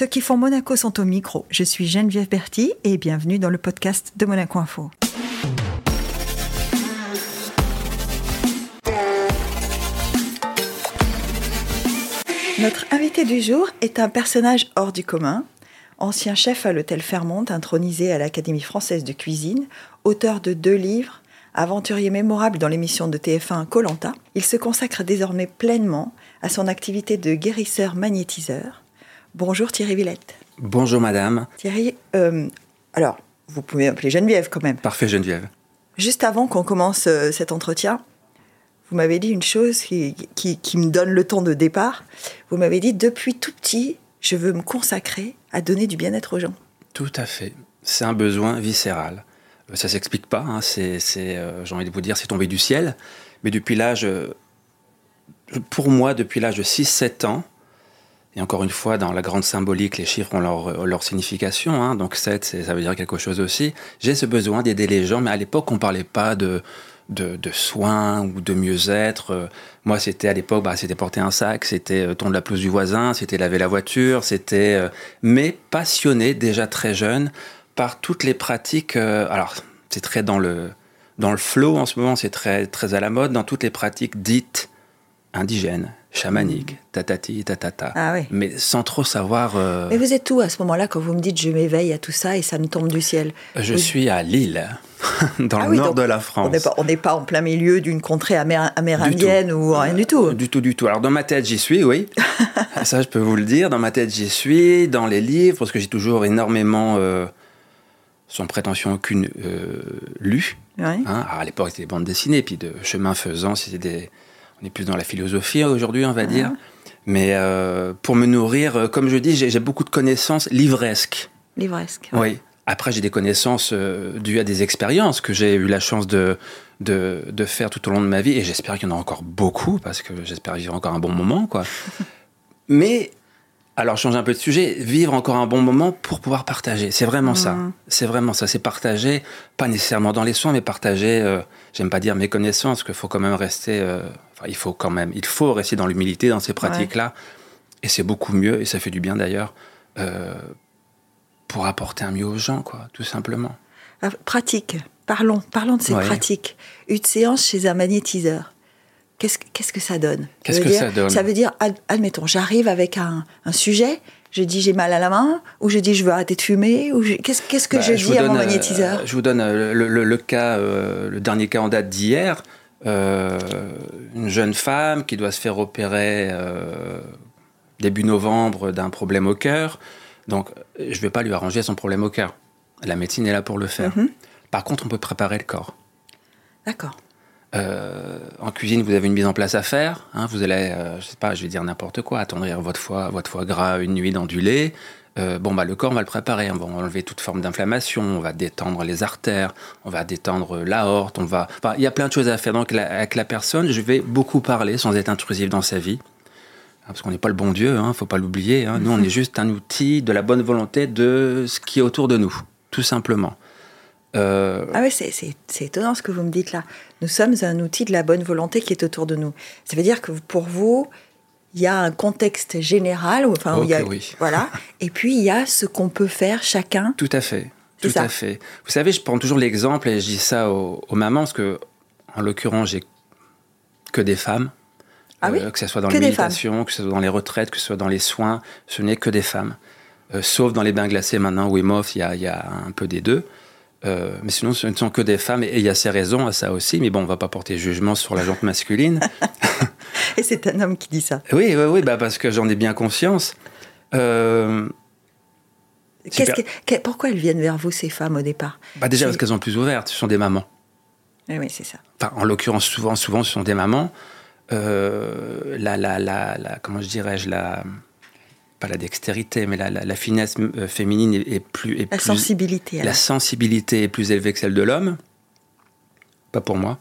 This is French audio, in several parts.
Ceux qui font Monaco sont au micro. Je suis Geneviève Berti et bienvenue dans le podcast de Monaco Info. Notre invité du jour est un personnage hors du commun. Ancien chef à l'hôtel Fairmont, intronisé à l'Académie française de cuisine, auteur de deux livres, aventurier mémorable dans l'émission de TF1 Colanta, il se consacre désormais pleinement à son activité de guérisseur magnétiseur. Bonjour Thierry Villette. Bonjour madame. Thierry, euh, alors, vous pouvez m'appeler Geneviève quand même. Parfait Geneviève. Juste avant qu'on commence euh, cet entretien, vous m'avez dit une chose qui, qui, qui me donne le ton de départ. Vous m'avez dit, depuis tout petit, je veux me consacrer à donner du bien-être aux gens. Tout à fait. C'est un besoin viscéral. Euh, ça s'explique pas. Hein. C'est, euh, j'ai envie de vous dire, c'est tombé du ciel. Mais depuis l'âge, pour moi, depuis l'âge de 6-7 ans, et encore une fois, dans la grande symbolique, les chiffres ont leur, signification. Hein. Donc 7, ça veut dire quelque chose aussi. J'ai ce besoin d'aider les gens, mais à l'époque, on parlait pas de, de, soins ou de mieux-être. Moi, c'était à l'époque, bah, c'était porter un sac, c'était tondre la pelouse du voisin, c'était laver la voiture, c'était... mais passionné déjà très jeune par toutes les pratiques. alors, c'est très dans le, dans le flow en ce moment, c'est très, très à la mode, dans toutes les pratiques dites indigènes, chamaniques, tatati, tatata. Ah oui. Mais sans trop savoir. euh, Mais vous êtes où à ce moment-là quand vous me dites je m'éveille à tout ça et ça me tombe du ciel je vous- suis à Lille, dans Ah le oui, nord de la France. on n'est pas en plein milieu d'une contrée amér- amérindienne ou rien du tout. Du tout, du tout. Alors dans ma tête, j'y suis, oui. Ça, je peux vous le dire. Dans ma tête, j'y suis. Dans les livres, parce que j'ai toujours énormément, euh, sans prétention aucune, euh, lu. Ouais. Hein, à l'époque, c'était des bandes dessinées, puis de chemin faisant, c'était des... on est plus dans la philosophie aujourd'hui, on va dire. Mais euh, pour me nourrir, euh, comme je dis, j'ai beaucoup de connaissances livresques. Livresque. Oui. Après, j'ai des connaissances euh, dues à des expériences que j'ai eu la chance de, de, de faire tout au long de ma vie, et j'espère qu'il y en a encore beaucoup, parce que j'espère vivre encore un bon moment, quoi. Mais, alors, change un peu de sujet, vivre encore un bon moment pour pouvoir partager. C'est vraiment ça. C'est vraiment ça. C'est partager, pas nécessairement dans les soins, mais partager, euh, j'aime pas dire mes connaissances, qu'il faut quand même rester, euh, enfin, il faut quand même, il faut rester dans l'humilité dans ces pratiques-là. Et c'est beaucoup mieux, et ça fait du bien d'ailleurs, euh, pour apporter un mieux aux gens, quoi, tout simplement. Ah, Pratique. Parlons, parlons de ces Ouais. pratiques. Une séance chez un magnétiseur. Qu'est-ce, que- qu'est-ce que ça donne? Qu'est-ce que dire- ça donne? Ça veut dire, ad- admettons, j'arrive avec un, un sujet, je dis j'ai mal à la main, ou je dis je veux arrêter de fumer, ou je- qu'est-ce, qu'est-ce que Bah, je, dis à mon donne, euh, magnétiseur Je vous donne euh, le, le- le cas, euh, le dernier cas en date d'hier. Euh, une jeune femme qui doit se faire opérer euh, début novembre d'un problème au cœur. Donc, je ne vais pas lui arranger son problème au cœur. La médecine est là pour le faire. Mhm. Par contre, on peut préparer le corps. D'accord. Euh, en cuisine, vous avez une mise en place à faire. hein, vous allez, euh, je sais pas, je vais dire n'importe quoi, attendrir votre foie, votre foie gras une nuit dans du lait. Euh, bon, bah, le corps, on va le préparer. On va enlever toute forme d'inflammation. On va détendre les artères. On va détendre l'aorte. On va. enfin, il y a plein de choses à faire. Donc, la- avec la personne, je vais beaucoup parler sans être intrusif dans sa vie. Hein, Parce qu'on n'est pas le bon Dieu, hein, faut pas l'oublier. hein. Nous, on est juste un outil de la bonne volonté de ce qui est autour de nous, tout simplement. Euh, Ah oui, c'est, étonnant ce que vous me dites là. Nous sommes un outil de la bonne volonté qui est autour de nous. Ça veut dire que pour vous, il y a un contexte général, enfin, où il y a, oui. voilà, et puis il y a ce qu'on peut faire chacun. Tout à fait. Tout ça. à fait. Vous savez, je prends toujours l'exemple et je dis ça aux, aux mamans parce que, en l'occurrence, j'ai que des femmes. Euh, Ah oui? Que ce soit dans Que la méditation, que ce soit dans les retraites, que ce soit dans les soins, ce n'est que des femmes. Euh, sauf dans les bains glacés maintenant, Hof, il y a, il y a un peu des deux. Euh, mais sinon, ce ne sont que des femmes et il y a ses raisons à ça aussi. Mais bon, on va pas porter jugement sur la jante masculine. Et c'est un homme qui dit ça. oui, oui, oui, bah parce que j'en ai bien conscience. Euh, que- pourquoi elles viennent vers vous, ces femmes, au départ? Bah déjà parce qu'elles sont plus ouvertes, ce sont des mamans. Eh Oui, c'est ça. enfin, en l'occurrence, souvent, souvent, ce sont des mamans. Euh, la, la, la, la- comment je dirais-je, la, pas la dextérité, mais la, la, la finesse euh, féminine est, est plus, est La plus- sensibilité. la alors. sensibilité est plus élevée que celle de l'homme. Pas pour moi.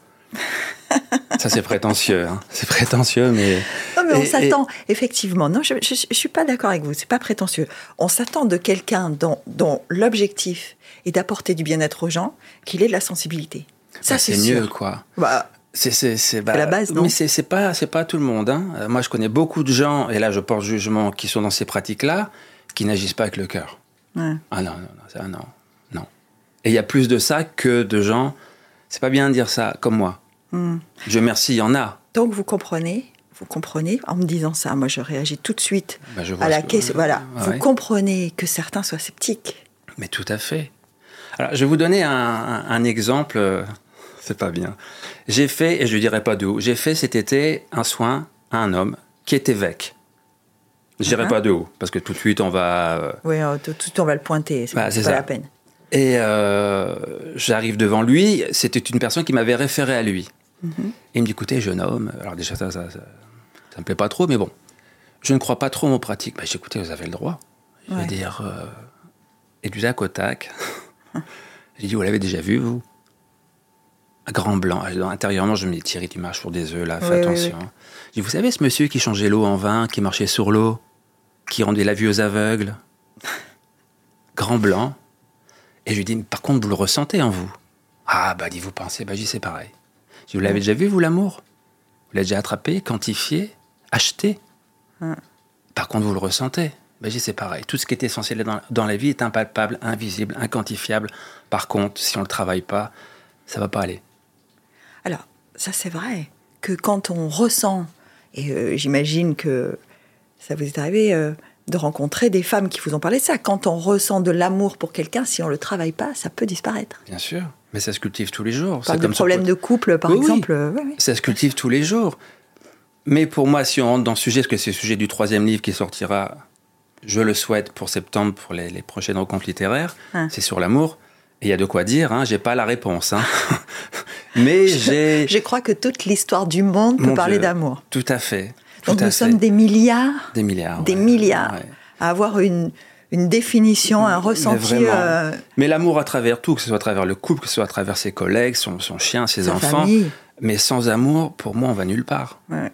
Ça, c'est prétentieux. hein. C'est prétentieux, mais. Non, mais on Et- s'attend, effectivement. Non, je ne suis pas d'accord avec vous. C'est pas prétentieux. On s'attend de quelqu'un dont, dont l'objectif est d'apporter du bien-être aux gens qu'il ait de la sensibilité. Ça, bah, c'est c'est mieux, sûr. quoi. Bah, C'est bah, la base, non Mais c'est pas c'est pas tout le monde. hein. Euh, Moi, je connais beaucoup de gens et là, je porte jugement qui sont dans ces pratiques-là, qui n'agissent pas avec le cœur. Ouais. Ah non, non, non, ça, non, non. Et il y a plus de ça que de gens, c'est pas bien de dire ça, comme moi. Hmm. Je merci, il y en a. Donc vous comprenez, vous comprenez, en me disant ça, moi je réagis tout de suite Bah, à la que- question. Voilà, vous ouais. comprenez que certains soient sceptiques. Mais tout à fait. Alors, je vais vous donner un, un- un exemple. C'est pas bien. J'ai fait, et je ne dirai pas d'où, j'ai fait cet été un soin à un homme qui est évêque. Je dirai Mhm. pas de où, parce que tout de suite on va. euh, Oui, euh, tout, tout on va le pointer, c'est Bah, pas ça. la peine. Et euh, j'arrive devant lui, c'était une personne qui m'avait référé à lui. Il me dit écoutez, jeune homme, alors déjà ça, ça, ça, ça me plaît pas trop, mais bon, je ne crois pas trop aux pratiques. Bah, écoutez, vous avez le droit. Je veux Ouais. dire, euh, et du tac au tac. j'ai dit, vous l'avez déjà vu, vous? Grand blanc. Alors, Intérieurement, je me dis, Thierry, tu marches sur des œufs, là, fais Oui, oui, attention. J'ai dit, vous savez, ce monsieur qui changeait l'eau en vin, qui marchait sur l'eau, qui rendait la vue aux aveugles? Grand blanc. Et je lui dis, par contre, vous le ressentez en vous Ah, bah, dit, vous pensez, bah, j'y c'est pareil. Je dis, vous l'avez déjà vu, vous, l'amour? Vous l'avez déjà attrapé, quantifié, acheté? Par contre, vous le ressentez bah, j'y c'est pareil. Tout ce qui est essentiel dans, dans la vie est impalpable, invisible, inquantifiable. Par contre, si on ne le travaille pas, ça va pas aller. Ça c'est vrai que quand on ressent, et euh, j'imagine que ça vous est arrivé euh, de rencontrer des femmes qui vous ont parlé de ça, quand on ressent de l'amour pour quelqu'un, si on ne le travaille pas, ça peut disparaître. Bien sûr. Mais ça se cultive tous les jours. De comme peut- de couple, par Oui, exemple. euh. Ça se cultive tous les jours. Mais pour moi, si on rentre dans ce sujet, parce que c'est le sujet du troisième livre qui sortira, je le souhaite pour septembre, pour les, les prochaines rencontres littéraires, Hein. c'est sur l'amour. Et il y a de quoi dire, hein, j'ai pas la réponse. hein. Mais j'ai. Je crois que toute l'histoire du monde peut Mon parler d'amour. Tout à fait. Tout Donc à nous fait. sommes des milliards, Des milliards. des ouais. milliards, Ouais. à avoir une, une définition, un ressenti. euh, Mais l'amour à travers tout, que ce soit à travers le couple, que ce soit à travers ses collègues, son, son chien, ses sa enfants. famille. Mais sans amour, pour moi, on va nulle part. Ouais.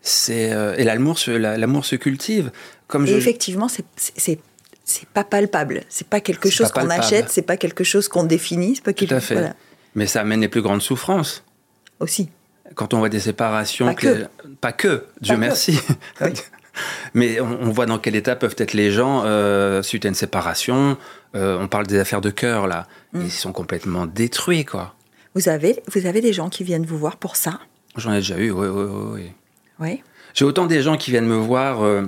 C'est euh, et l'amour, se, la- l'amour se cultive. Comme Et je, effectivement, c'est- c'est pas palpable. C'est pas quelque chose qu'on achète, c'est pas quelque chose qu'on définit. C'est pas Tout quelque- à fait. Voilà, mais ça amène les plus grandes souffrances. aussi. Quand on voit des séparations, Pas que. pas que, Dieu Pas que. merci. Oui. Mais on, on voit dans quel état peuvent être les gens euh, suite à une séparation. Euh, on parle des affaires de cœur là, Mm. ils sont complètement détruits quoi. Vous avez, vous avez des gens qui viennent vous voir pour ça? J'en ai déjà eu, oui, oui, oui. oui. Oui. J'ai autant des gens qui viennent me voir euh,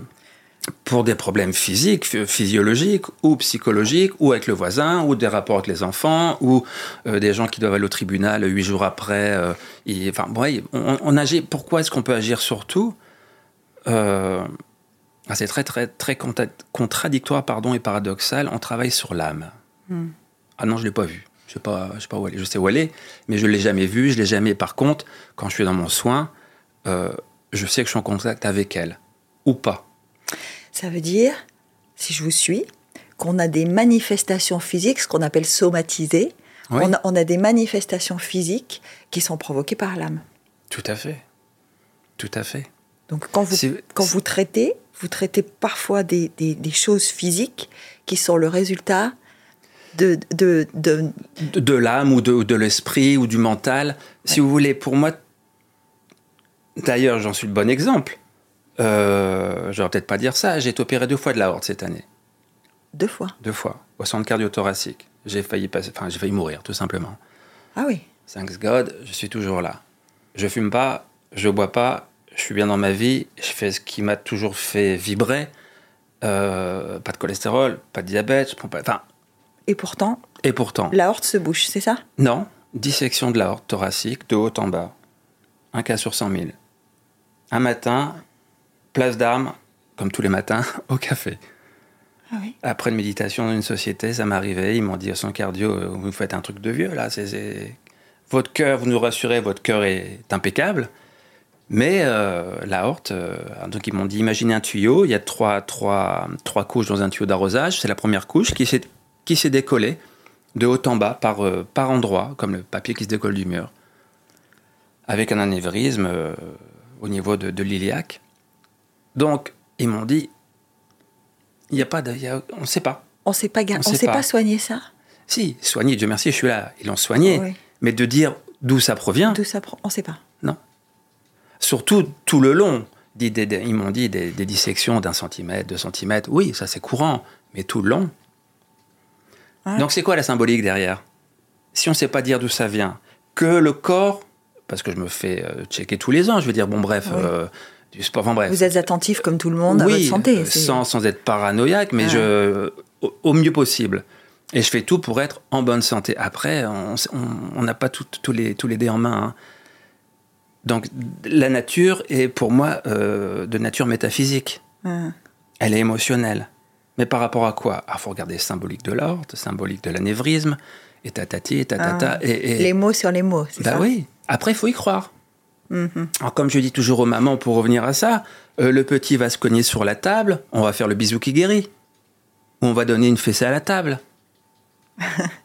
pour des problèmes physiques, phy- physiologiques ou psychologiques, ou avec le voisin, ou des rapports avec les enfants, ou euh, des gens qui doivent aller au tribunal huit jours après. euh, et- enfin, ouais, on, on agit. Pourquoi est-ce qu'on peut agir sur tout Euh, ah, C'est très, très, très contradictoire pardon, et paradoxal. On travaille sur l'âme. Hmm. Ah non, je ne l'ai pas vu. Je sais pas, je sais pas où elle est. Je sais où elle est, mais je ne l'ai jamais vue. Je l'ai jamais. Par contre, quand je suis dans mon soin, je sais que je suis en contact avec elle. Ou pas. Ça veut dire, si je vous suis, qu'on a des manifestations physiques, ce qu'on appelle somatisées. Oui. On, a, on a des manifestations physiques qui sont provoquées par l'âme. Tout à fait. Tout à fait. Donc quand vous, quand vous traitez, vous traitez parfois des, des- des choses physiques qui sont le résultat de, de, de- De, de l'âme ou de, ou de l'esprit ou du mental. Si vous voulez, pour moi, d'ailleurs, j'en suis le bon exemple. Euh, je vais peut-être pas dire ça. J'ai été opéré deux fois de la horte cette année. deux fois? Deux fois. Au centre cardio-thoracique. J'ai failli, passer, enfin, j'ai failli mourir, tout simplement. Ah oui. Thanks God, je suis toujours là. Je fume pas, je bois pas, je suis bien dans ma vie, je fais ce qui m'a toujours fait vibrer. Euh, pas de cholestérol, pas de diabète, je prends pas. Enfin, Et pourtant, et pourtant, la horte se bouche, c'est ça? Non, dissection de la horte thoracique de haut en bas. Un cas sur 100 000. Un matin, place d'armes, comme tous les matins, au café. Ah oui. Après une méditation dans une société, ça m'arrivait. Ils m'ont dit, son cardio, euh, vous faites un truc de vieux, là. c'est Votre cœur, vous nous rassurez, votre cœur est impeccable. Mais euh, la horte, euh, donc ils m'ont dit, imaginez un tuyau, il y a trois, trois, trois couches dans un tuyau d'arrosage. C'est la première couche qui s'est qui s'est décollée de haut en bas, par, euh, par endroit, comme le papier qui se décolle du mur, avec un anévrisme euh, au niveau de, de l'iliaque. Donc, ils m'ont dit, il n'y a pas de... il y a- on ne sait pas. On sait pas, On on sait pas. pas soigner ça? Si, soigné, Dieu merci, je suis là. Ils l'ont soigné. Oui. Mais de dire d'où ça provient, D'où ça On sait pas. non. Surtout tout le long. dit des- des- ils m'ont dit des, dissections d'un centimètre, deux centimètres. Oui, ça c'est courant, mais tout le long. Donc c'est quoi la symbolique derrière? Si on ne sait pas dire d'où ça vient, que le corps, parce que je me fais euh, checker tous les ans, je veux dire, bon bref, Oui. euh, du sport, enfin bref. Vous êtes attentif comme tout le monde à votre santé. euh, sans, sans être paranoïaque, mais je, au, au mieux possible. Et je fais tout pour être en bonne santé. Après, on n'a pas tout- tous les, tous les dés en main. hein. Donc, la nature est pour moi euh, de nature métaphysique. Elle est émotionnelle. Mais par rapport à quoi? Il faut regarder symbolique de l'ordre, symbolique de l'anévrisme, et tatati, et tatata. et, et- Ah. Les mots sur les mots, c'est bah ça? oui. Après, il faut y croire. Mhm. Alors, comme je dis toujours aux mamans, pour revenir à ça, euh, le petit va se cogner sur la table, on va faire le bisou qui guérit. Ou on va donner une fessée à la table.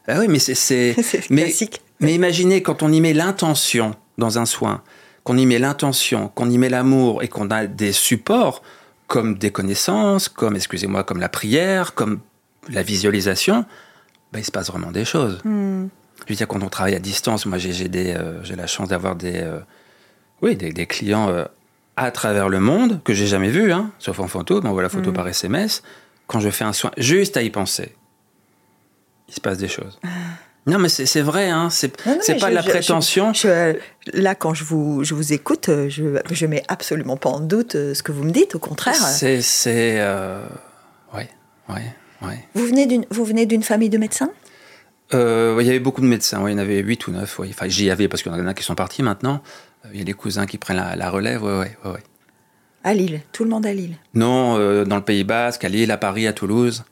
bah oui, mais c'est. mais, classique. mais imaginez quand on y met l'intention dans un soin, qu'on y met l'intention, qu'on y met l'amour et qu'on a des supports comme des connaissances, comme, excusez-moi, comme la prière, comme la visualisation, bah, il se passe vraiment des choses. Hmm. Je veux dire, quand on travaille à distance, moi j'ai euh, la chance d'avoir des, euh, oui, des, des clients euh, à travers le monde que j'ai jamais vus, hein, sauf en photo, m'envoie la photo Mm. par SMS. Quand je fais un soin, juste à y penser, il se passe des choses. Non, mais c'est vrai, hein, c'est pas je- de la prétention. Je- là, quand je vous, je vous écoute, euh, je, je mets absolument pas en doute euh, ce que vous me dites. Au contraire, C'est, euh, ouais, ouais, ouais. vous venez d'une, famille de médecins? Euh, il y avait beaucoup de médecins, ouais, il y en avait 8 ou 9, Enfin, j'y avais parce qu'il y en a qui sont partis maintenant. Euh, Il y a des cousins qui prennent la, la relève, ouais, ouais, ouais. à Lille. Tout le monde à Lille. Non, euh, dans le Pays Basque, à Lille, à Paris, à Toulouse.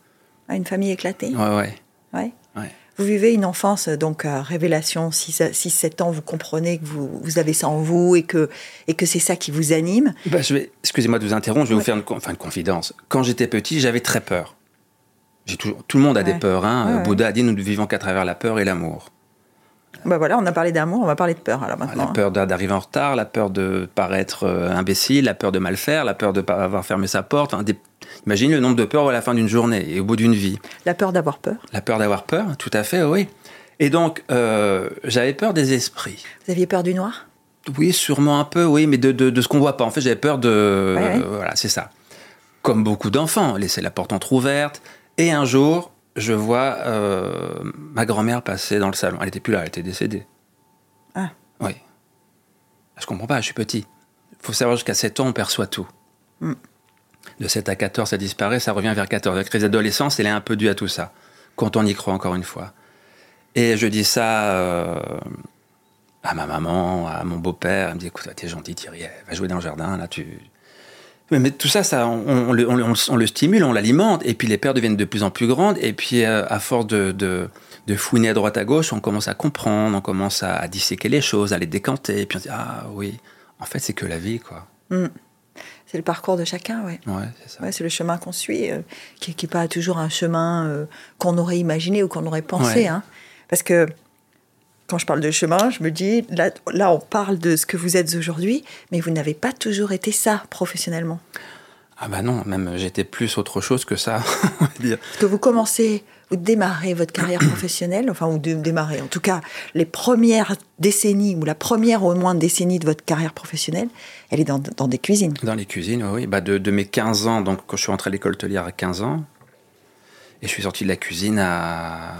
Ah, une famille éclatée. Ouais, ouais. Ouais. Ouais. Vous vivez une enfance, euh, donc à révélation, 6-7 ans, vous comprenez que vous, vous avez ça en vous et que, et que c'est ça qui vous anime. Bah, excusez-moi de vous interrompre, je vais Ouais. vous faire une, enfin, une confidence. Quand j'étais petit, j'avais très peur. Toujours, tout le monde a des peurs. Hein. Bouddha a dit nous ne vivons qu'à travers la peur et l'amour. Bah voilà, on a parlé d'amour, on va parler de peur alors maintenant. La peur d'a- d'arriver en retard, la peur de paraître euh, imbécile, la peur de mal faire, la peur de pas avoir fermé sa porte. Enfin, des- Imaginez le nombre de peurs à la fin d'une journée et au bout d'une vie. La peur d'avoir peur. La peur d'avoir peur, tout à fait, oui. Et donc, euh, j'avais peur des esprits. Vous aviez peur du noir? Oui, sûrement un peu, oui, mais de, de, de ce qu'on voit pas. En fait, j'avais peur de... Ouais, ouais. euh, voilà, c'est ça. Comme beaucoup d'enfants, laisser la porte entrouverte. Et un jour, je vois euh, ma grand-mère passer dans le salon. Elle était plus là, elle était décédée. Ah. Oui. Je comprends pas, je suis petit. Il faut savoir jusqu'à 7 ans, on perçoit tout. Mm. De 7 à 14, ça disparaît, ça revient vers 14. La crise d'adolescence, elle est un peu due à tout ça. Quand on y croit, encore une fois. Et je dis ça euh, à ma maman, à mon beau-père. Elle me dit Écoute, t'es gentil, Thierry, va jouer dans le jardin, là, tu. Mais, mais tout ça, ça on, on le, on le- on le stimule, on l'alimente, et puis les peurs deviennent de plus en plus grandes, et puis euh, à force de, de, de fouiner à droite à gauche, on commence à comprendre, on commence à, à disséquer les choses, à les décanter, et puis on se dit Ah oui, en fait, c'est que la vie, quoi. C'est le parcours de chacun, ouais. Ouais, c'est. Ouais, le chemin qu'on suit, euh, qui n'est pas toujours un chemin euh, qu'on aurait imaginé ou qu'on aurait pensé. Ouais. hein. Parce que quand je parle de chemin, je me dis, là, là, on parle de ce que vous êtes aujourd'hui, mais vous n'avez pas toujours été ça professionnellement. Ah bah non, même j'étais plus autre chose que ça, on va dire. Parce que vous commencez, vous démarrez votre carrière professionnelle, enfin, vous dé- démarrez, en tout cas, les premières décennies, ou la première au moins décennie de votre carrière professionnelle, elle est dans, dans des cuisines. Dans les cuisines, oui. Bah de, de mes 15 ans, donc quand je suis entré à l'école hôtelière à 15 ans, et je suis sorti de la cuisine à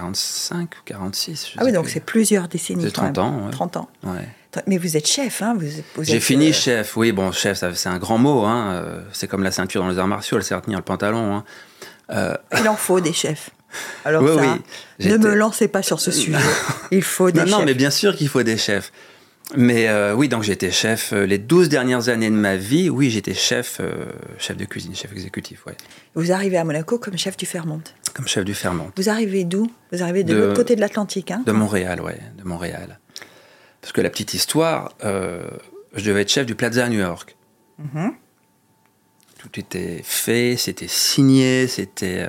45 ou 46. je Ah oui, donc c'est plusieurs décennies. C'est quand 30 même. ans, ouais. 30 ans. Ouais. Mais vous êtes chef, hein vous, vous J'ai fini euh, chef, oui, bon, chef, c'est un grand mot, hein. euh, c'est comme la ceinture dans les arts martiaux, elle sert à tenir le pantalon. Hein. Euh, Il en faut des chefs. Alors Oui, ça, oui, ne me lancez pas sur ce sujet. Il faut des non, non, chefs. mais bien sûr qu'il faut des chefs. Mais euh, oui, donc j'étais chef euh, les 12 dernières années de ma vie. Oui, j'étais chef, euh, chef de cuisine, chef exécutif, ouais. Vous arrivez à Monaco comme chef du Fairmont. Comme chef du Fermont. Vous arrivez d'où? Vous arrivez de, De- l'autre côté de l'Atlantique. Hein? De Montréal, ouais, de Montréal. Parce que la petite histoire, euh, je devais être chef du Plaza à New York. Mhm. Tout était fait, c'était signé, c'était.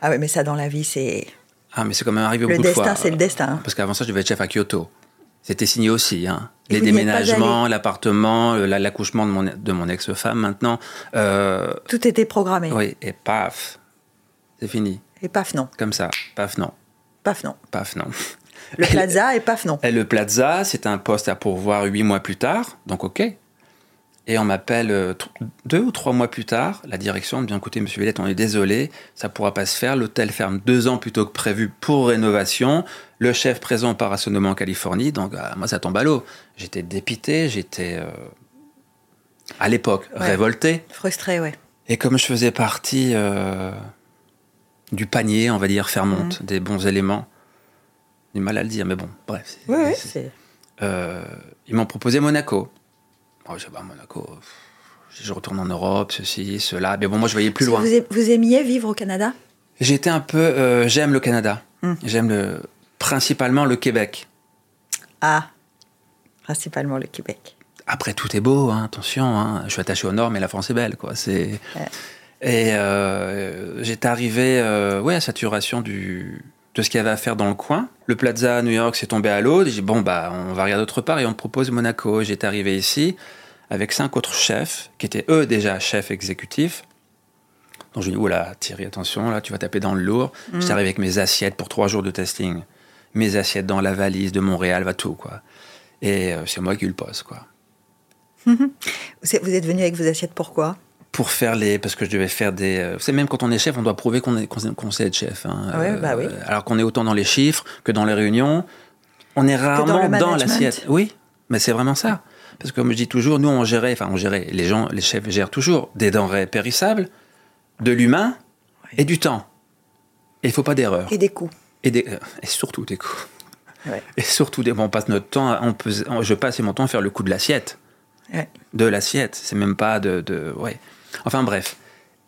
Ah oui, mais ça dans la vie, c'est Ah, mais c'est quand même arrivé le beaucoup de destin, fois. c'est le destin. hein. Parce qu'avant ça, je devais être chef à Kyoto. C'était signé aussi. Hein. Les déménagements, l'appartement, la- l'accouchement de mon, de mon ex-femme maintenant. Euh, Tout était programmé. oui, et paf, c'est fini. Et paf non, Comme ça. Paf, non. paf non. Paf, non. Le plaza et paf non. Et le Plaza, c'est un poste à pourvoir huit mois plus tard, donc ok. Et on m'appelle euh, deux ou trois mois plus tard, la direction me dit écoutez, monsieur Villette, on est désolé, ça pourra pas se faire. L'hôtel ferme deux ans plus tôt que prévu pour rénovation. Le chef présent part à Sonoma en Californie, donc ah, moi ça tombe à l'eau. J'étais dépité, j'étais euh, à l'époque Ouais. révolté. Frustré, ouais. Et comme je faisais partie euh, du panier, on va dire, Fairmont, des bons éléments, du mal à le dire, mais bon, bref. c'est- Oui, oui, c'est- c'est. euh, ils m'ont proposé Monaco. Oh, je sais pas, Monaco, je retourne en Europe, ceci, cela. Mais bon, moi, je voyais plus loin. Vous, aim- vous aimiez vivre au Canada? J'étais un peu. euh, J'aime le Canada. Hmm. J'aime le, principalement le Québec. Ah, principalement le Québec. Après, tout est beau, hein, attention. hein. Je suis attaché au Nord, mais la France est belle, quoi. C'est. Ouais. Et euh, j'étais arrivé, euh, ouais, à saturation du de ce qu'il y avait à faire dans le coin. Le Plaza à New York s'est tombé à l'eau. J'ai dit bon bah on va regarder autre part et on me propose Monaco. J'étais arrivé ici avec cinq autres chefs qui étaient eux déjà chefs exécutifs. Donc je dis oula Thierry attention là tu vas taper dans le lourd. J'étais arrivé avec mes assiettes pour trois jours de testing, mes assiettes dans la valise de Montréal, va tout quoi. Et euh, c'est moi qui le poste quoi. Vous êtes venu avec vos assiettes, pourquoi? Pour faire les parce que je devais faire des euh, vous savez même quand on est chef on doit prouver qu'on qu'on sait être chef hein. Ouais, bah oui. alors qu'on est autant dans les chiffres que dans les réunions on est rarement dans l'assiette oui mais c'est vraiment ça parce que comme je dis toujours nous on gérait enfin on gérait les gens les chefs gèrent toujours des denrées périssables de l'humain et du temps et il faut pas d'erreur Et des coups. et, des- euh, et surtout des Ouais. et surtout des bon, on passe notre temps à- on peut, je passe mon temps à faire le coup de l'assiette Ouais. de l'assiette. C'est même pas de, de- ouais. Enfin bref.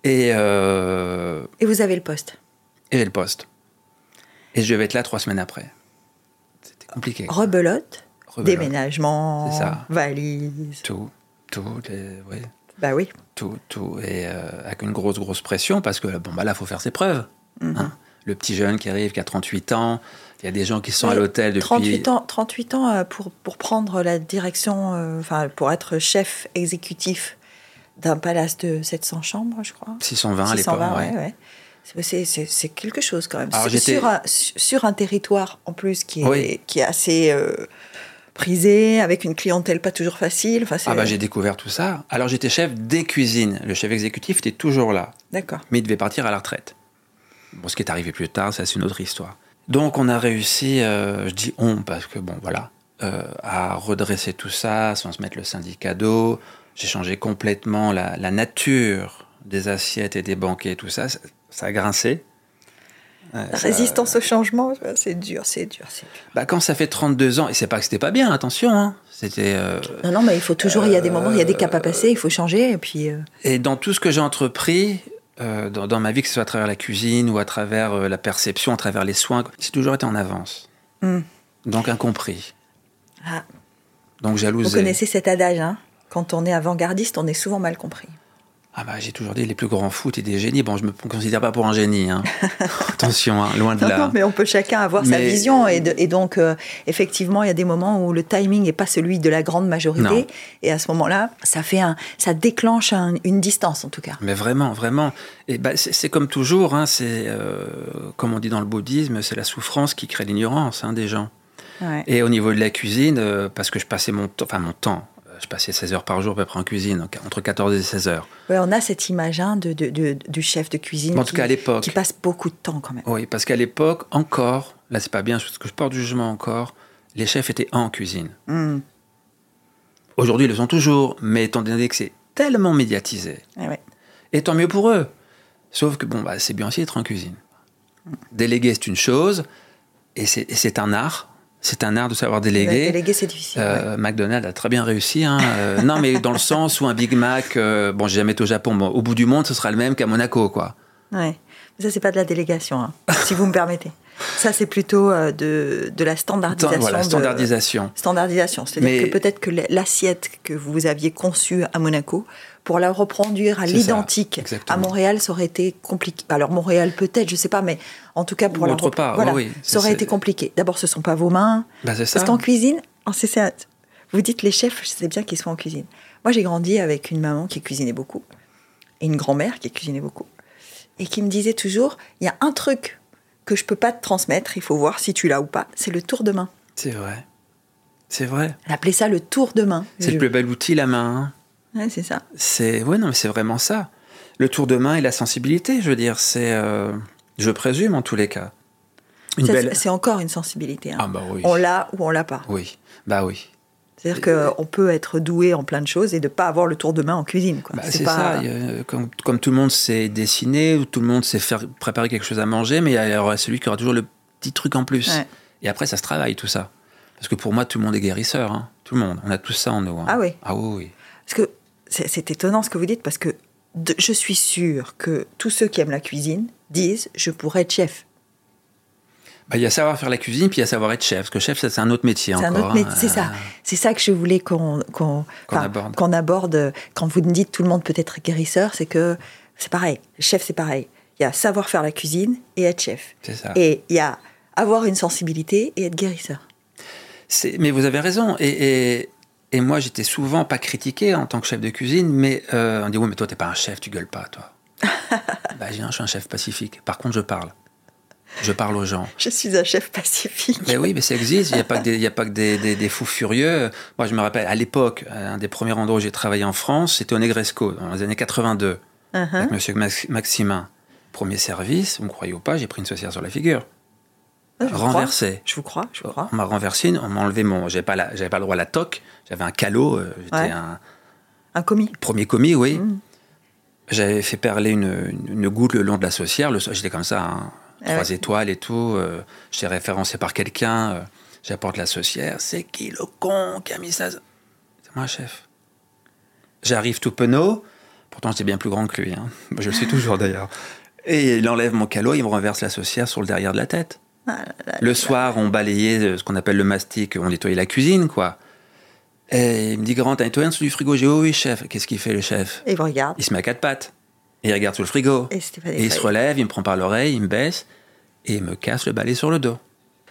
Et, euh, Et vous avez le poste. et j'ai le poste. Et je devais être là trois semaines après. C'était compliqué. Rebelote, Rebelote. déménagement, valise. Tout, tout, les- ouais, Bah oui. tout, tout. Et euh, avec une grosse, grosse pression parce que bon, bah là, faut faire ses preuves. Mhm. hein. Le petit jeune qui arrive, qui a 38 ans. Il y a des gens qui sont à l'hôtel depuis. 38 ans, 38 ans euh, pour, pour prendre la direction, euh, enfin pour être chef exécutif d'un palace de 700 chambres, je crois. 620 à l'époque. 620, ouais. ouais. C'est- quelque chose quand même. Alors, Sur- un, sur un territoire en plus qui est, Oui. qui est assez euh, prisé, avec une clientèle pas toujours facile. Enfin. Ah bah j'ai découvert tout ça. Alors j'étais chef des cuisines. Le chef exécutif était toujours là. D'accord. mais il devait partir à la retraite. Bon, ce qui est arrivé plus tard, ça c'est une autre histoire. Donc on a réussi, euh, je dis on parce que bon voilà, euh, à redresser tout ça sans se mettre le syndicat d'eau. J'ai changé complètement la, la nature des assiettes et des banquets, tout ça, ça, ça a grincé. Ouais, La ça- résistance au changement, c'est dur, c'est dur, c'est dur. Bah, quand ça fait 32 ans, et c'est pas que c'était pas bien, attention, hein, c'était... euh, Non, non, mais il faut toujours, il y a des moments, il y a des caps à passer, il faut changer, et puis... euh, Et dans tout ce que j'ai entrepris, euh, dans, dans ma vie, que ce soit à travers la cuisine ou à travers la perception, à travers les soins, j'ai toujours été en avance. Hmm. Donc incompris. Ah, Donc vous jalousé. connaissez cet adage, hein Quand on est avant-gardiste, on est souvent mal compris. Ah bah j'ai toujours dit les plus grands foot et des génies. Bon, je me considère pas pour un génie. hein. Attention, hein, loin de Non, là. non, mais on peut chacun avoir sa vision et, de- et donc euh, effectivement il y a des moments où le timing n'est pas celui de la grande majorité Non. et à ce moment-là ça fait un, ça déclenche un- une distance en tout cas. Mais vraiment, vraiment. Et bah, c'est comme toujours, hein, c'est euh, comme on dit dans le bouddhisme, c'est la souffrance qui crée l'ignorance des gens. Ouais. Et au niveau de la cuisine, euh, parce que je passais mon temps, enfin mon temps, je passais 16 heures par jour à peu près en cuisine, donc entre 14 et 16 heures. Ouais, on a cette image hein, de, de- de- du chef de cuisine En tout qui, cas à l'époque. qui passe beaucoup de temps quand même. Oui, parce qu'à l'époque, encore, là c'est pas bien, parce que je porte du jugement encore, les chefs étaient en cuisine. Hmm. Aujourd'hui, ils le sont toujours, mais étant donné que c'est tellement médiatisé, ouais. et tant mieux pour eux. Sauf que bon, bah, c'est bien aussi d'être en cuisine. Déléguer, c'est une chose, et c'est un art. C'est un art de savoir déléguer. Déléguer c'est difficile. ouais. Euh, McDonald's a très bien réussi. hein. Euh, non, mais dans le sens où un Big Mac, euh, bon, j'ai jamais été au Japon, bon, au bout du monde, ce sera le même qu'à Monaco, quoi. Ouais. Mais ça c'est pas de la délégation, hein, si vous me permettez. Ça c'est plutôt euh, de, de la standardisation. Voilà, de- standardisation. standardisation. C'est-à-dire que peut-être que l'assiette que vous aviez conçue à Monaco, pour la reproduire à l'identique à Montréal, ça aurait été compliqué. Alors Montréal peut-être, je sais pas, mais en tout cas pour Ou la autre part, voilà, oui, ça aurait été compliqué. D'abord, ce sont pas vos mains, Bah, ça. parce qu'en cuisine, en CCA, vous dites les chefs, c'est bien qu'ils soient en cuisine. Moi, j'ai grandi avec une maman qui cuisinait beaucoup et une grand-mère qui cuisinait beaucoup et qui me disait toujours il y a un truc que je peux pas te transmettre, il faut voir si tu l'as ou pas, c'est le tour de main. C'est vrai. C'est vrai. Elle appelait ça le tour de main. C'est le plus bel outil, la main. hein. Ouais, c'est ça. C'est ouais, non, mais c'est vraiment ça. Le tour de main et la sensibilité, je veux dire, c'est, euh, je présume en tous les cas. Une Ça, belle. C'est encore une sensibilité. hein. Ah bah oui. On l'a ou on l'a pas. Oui, bah oui. C'est-à-dire qu'on peut être doué en plein de choses et de pas avoir le tour de main en cuisine. quoi. Bah, C'est pas- ça. a- comme, comme tout le monde sait dessiner, ou tout le monde sait faire préparer quelque chose à manger, mais il y aura celui qui aura toujours le petit truc en plus. Ouais. Et après, ça se travaille tout ça. Parce que pour moi, tout le monde est guérisseur. hein. Tout le monde. On a tout ça en nous. hein. Ah oui. Ah oui, oui. Parce que c'est étonnant ce que vous dites parce que de- je suis sûre que tous ceux qui aiment la cuisine disent je pourrais être chef. Bah, il y a savoir faire la cuisine, puis il y a savoir être chef. Parce que chef, ça, c'est un autre métier encore. autre hein. c'est ça. C'est ça que je voulais qu'on qu'on Qu'on enfin, aborde. Quand vous me dites tout le monde peut être guérisseur, c'est que c'est pareil. Chef, c'est pareil. Il y a savoir faire la cuisine et être chef. C'est ça. Et il y a avoir une sensibilité et être guérisseur. Mais vous avez raison. Et, et, et moi, j'étais souvent pas critiqué en tant que chef de cuisine, mais euh, on dit Oui, mais toi, t'es pas un chef, tu gueules pas, toi. bah, je dis, Non, je suis un chef pacifique. Par contre, je parle. Je parle aux gens. Je suis un chef pacifique. Mais oui, mais ça existe. Il n'y a pas que, des, il y a pas que des, des- des fous furieux. Moi, je me rappelle, à l'époque, un des premiers endroits où j'ai travaillé en France, c'était au Negresco, dans les années 82, Uh-huh. avec Monsieur Max- Maximin. Premier service, vous me croyez ou pas, j'ai pris une saucière sur la figure. Ah, je renversé. Je vous crois, je vous crois. On m'a renversé, on m'a enlevé mon. J'avais pas, la- j'avais pas le droit à la toque, j'avais un calot, euh, j'étais Ouais. un Un commis. premier commis, oui. Mm. J'avais fait perler une, une- une goutte le long de la saucière, le, j'étais comme ça, hein, Ah trois ouais. étoiles et tout. euh, j'étais référencé par quelqu'un, euh, j'apporte la saucière, c'est qui le con qui a mis ça? C'est moi, chef. J'arrive tout penaud, pourtant j'étais bien plus grand que lui, hein. je le suis toujours d'ailleurs. Et il enlève mon calot, il me renverse la saucière sur le derrière de la tête. Ah là là. Le soir, on balayait euh, ce qu'on appelle le mastic, on nettoyait la cuisine, quoi. Et il me dit, grand, t'as nettoyé en dessous du frigo J'ai dit, oh oui, chef. Qu'est-ce qu'il fait, le chef? Il vous regarde. Il se met à quatre pattes. Et il regarde sous le frigo. Et il se relève, il me prend par l'oreille, il me baisse, et il me casse le balai sur le dos.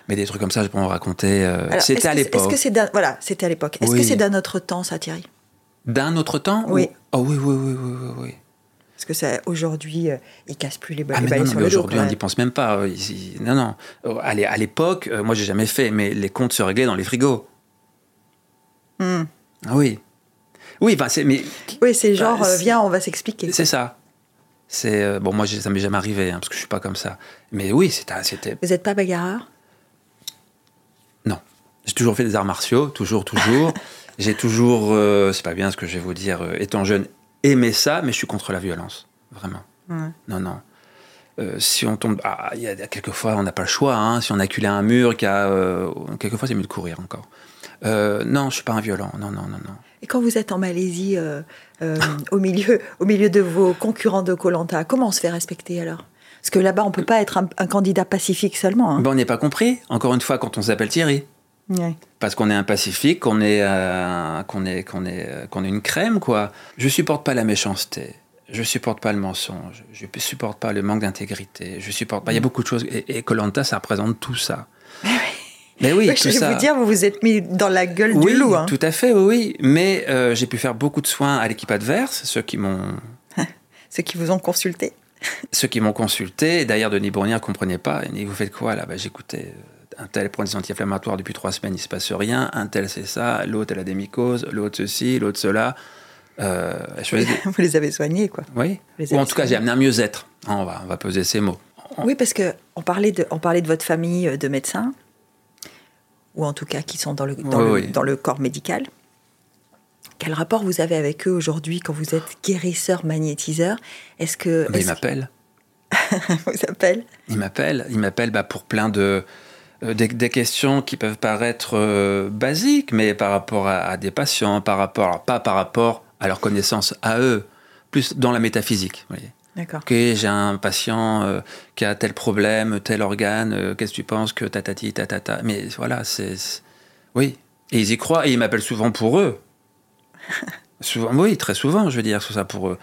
Mais des trucs comme ça, je peux en raconter. euh, C'était à que- Est-ce l'époque. que c'est d'un voilà, c'était à l'époque. Est-ce Oui. que c'est d'un autre temps, ça, Thierry? D'un autre temps Oui. ou- Oh oui, oui, oui, oui, oui. oui. Parce que ça, aujourd'hui, euh, ils cassent plus les, ba- Ah, les mais balais non, non, sur mais le dos. aujourd'hui, on n'y pense même pas. euh. Non, non. Euh, À l'é- à l'époque, euh, moi, j'ai jamais fait, mais les comptes se réglaient dans les frigos. Hmm. Ah oui. Oui, enfin, c'est. Mais Oui, c'est genre, Bah, euh, c'est- viens, on va s'expliquer. C'est ça. C'est euh, bon, moi ça m'est jamais arrivé hein, parce que je suis pas comme ça. Mais oui, c'était, c'était Vous n'êtes pas bagarreur? Non. J'ai toujours fait des arts martiaux, toujours, toujours. j'ai toujours, euh, c'est pas bien ce que je vais vous dire, euh, étant jeune, aimé ça, mais je suis contre la violence, vraiment. Ouais. Non, non. Euh, si on tombe, ah, il y a quelquefois on n'a pas le choix. hein, si on acculé un mur, a, euh, quelquefois c'est mieux de courir encore. Euh, non, je suis pas un violent. Non, non, non, non. Et quand vous êtes en Malaisie, au, milieu, au milieu de vos concurrents de Colanta, comment on se fait respecter alors? Parce que là-bas, on peut pas être un, un candidat pacifique seulement. hein. Ben, on n'est pas compris. Encore une fois, quand on s'appelle Thierry. Ouais. parce qu'on est un pacifique, qu'on est, euh, qu'on est, qu'on est, euh, qu'on est une crème, quoi. Je supporte pas la méchanceté. Je supporte pas le mensonge. Je supporte pas le manque d'intégrité. Je supporte pas. Il y a beaucoup de choses. Et, Koh-Lanta, ça représente tout ça. Mais oui, Ouais, tout je vais ça. vous dire, vous vous êtes mis dans la gueule oui, du loup. hein. tout à fait, oui. Mais euh, j'ai pu faire beaucoup de soins à l'équipe adverse, ceux qui m'ont, Ceux qui vous ont consulté. ceux qui m'ont consulté. D'ailleurs, Denis Bournier ne comprenait pas. Il dit, vous faites quoi là? Bah, J'écoutais. Un tel prend des anti-inflammatoires depuis trois semaines, il se passe rien. Un tel, c'est ça. L'autre, elle a des mycoses. L'autre, ceci. L'autre, cela. Euh, je vous les avez soignés, quoi. Oui. Ou en tout cas, j'ai amené un mieux-être. Ah, On va, on va peser ces mots. Oui, parce que on parlait de, on parlait de votre famille euh, de médecins, ou en tout cas qui sont dans le, dans Oui, le, oui. dans le corps médical. Quel rapport vous avez avec eux aujourd'hui quand vous êtes guérisseur, magnétiseur? Est-ce que Mais il est-ce m'appelle. qu'ils vous appellent? Il m'appelle, il m'appelle bah, pour plein de des, des questions qui peuvent paraître euh, basiques, mais par rapport à, à des patients, par rapport, pas par rapport à leur connaissance à eux, plus dans la métaphysique. vous voyez. D'accord. Ok, j'ai un patient euh, qui a tel problème, tel organe, euh, qu'est-ce que tu penses que tatati tatata Mais voilà, c'est oui. Et ils y croient et ils m'appellent souvent pour eux. souvent, oui, très souvent, je veux dire, c'est ça pour eux.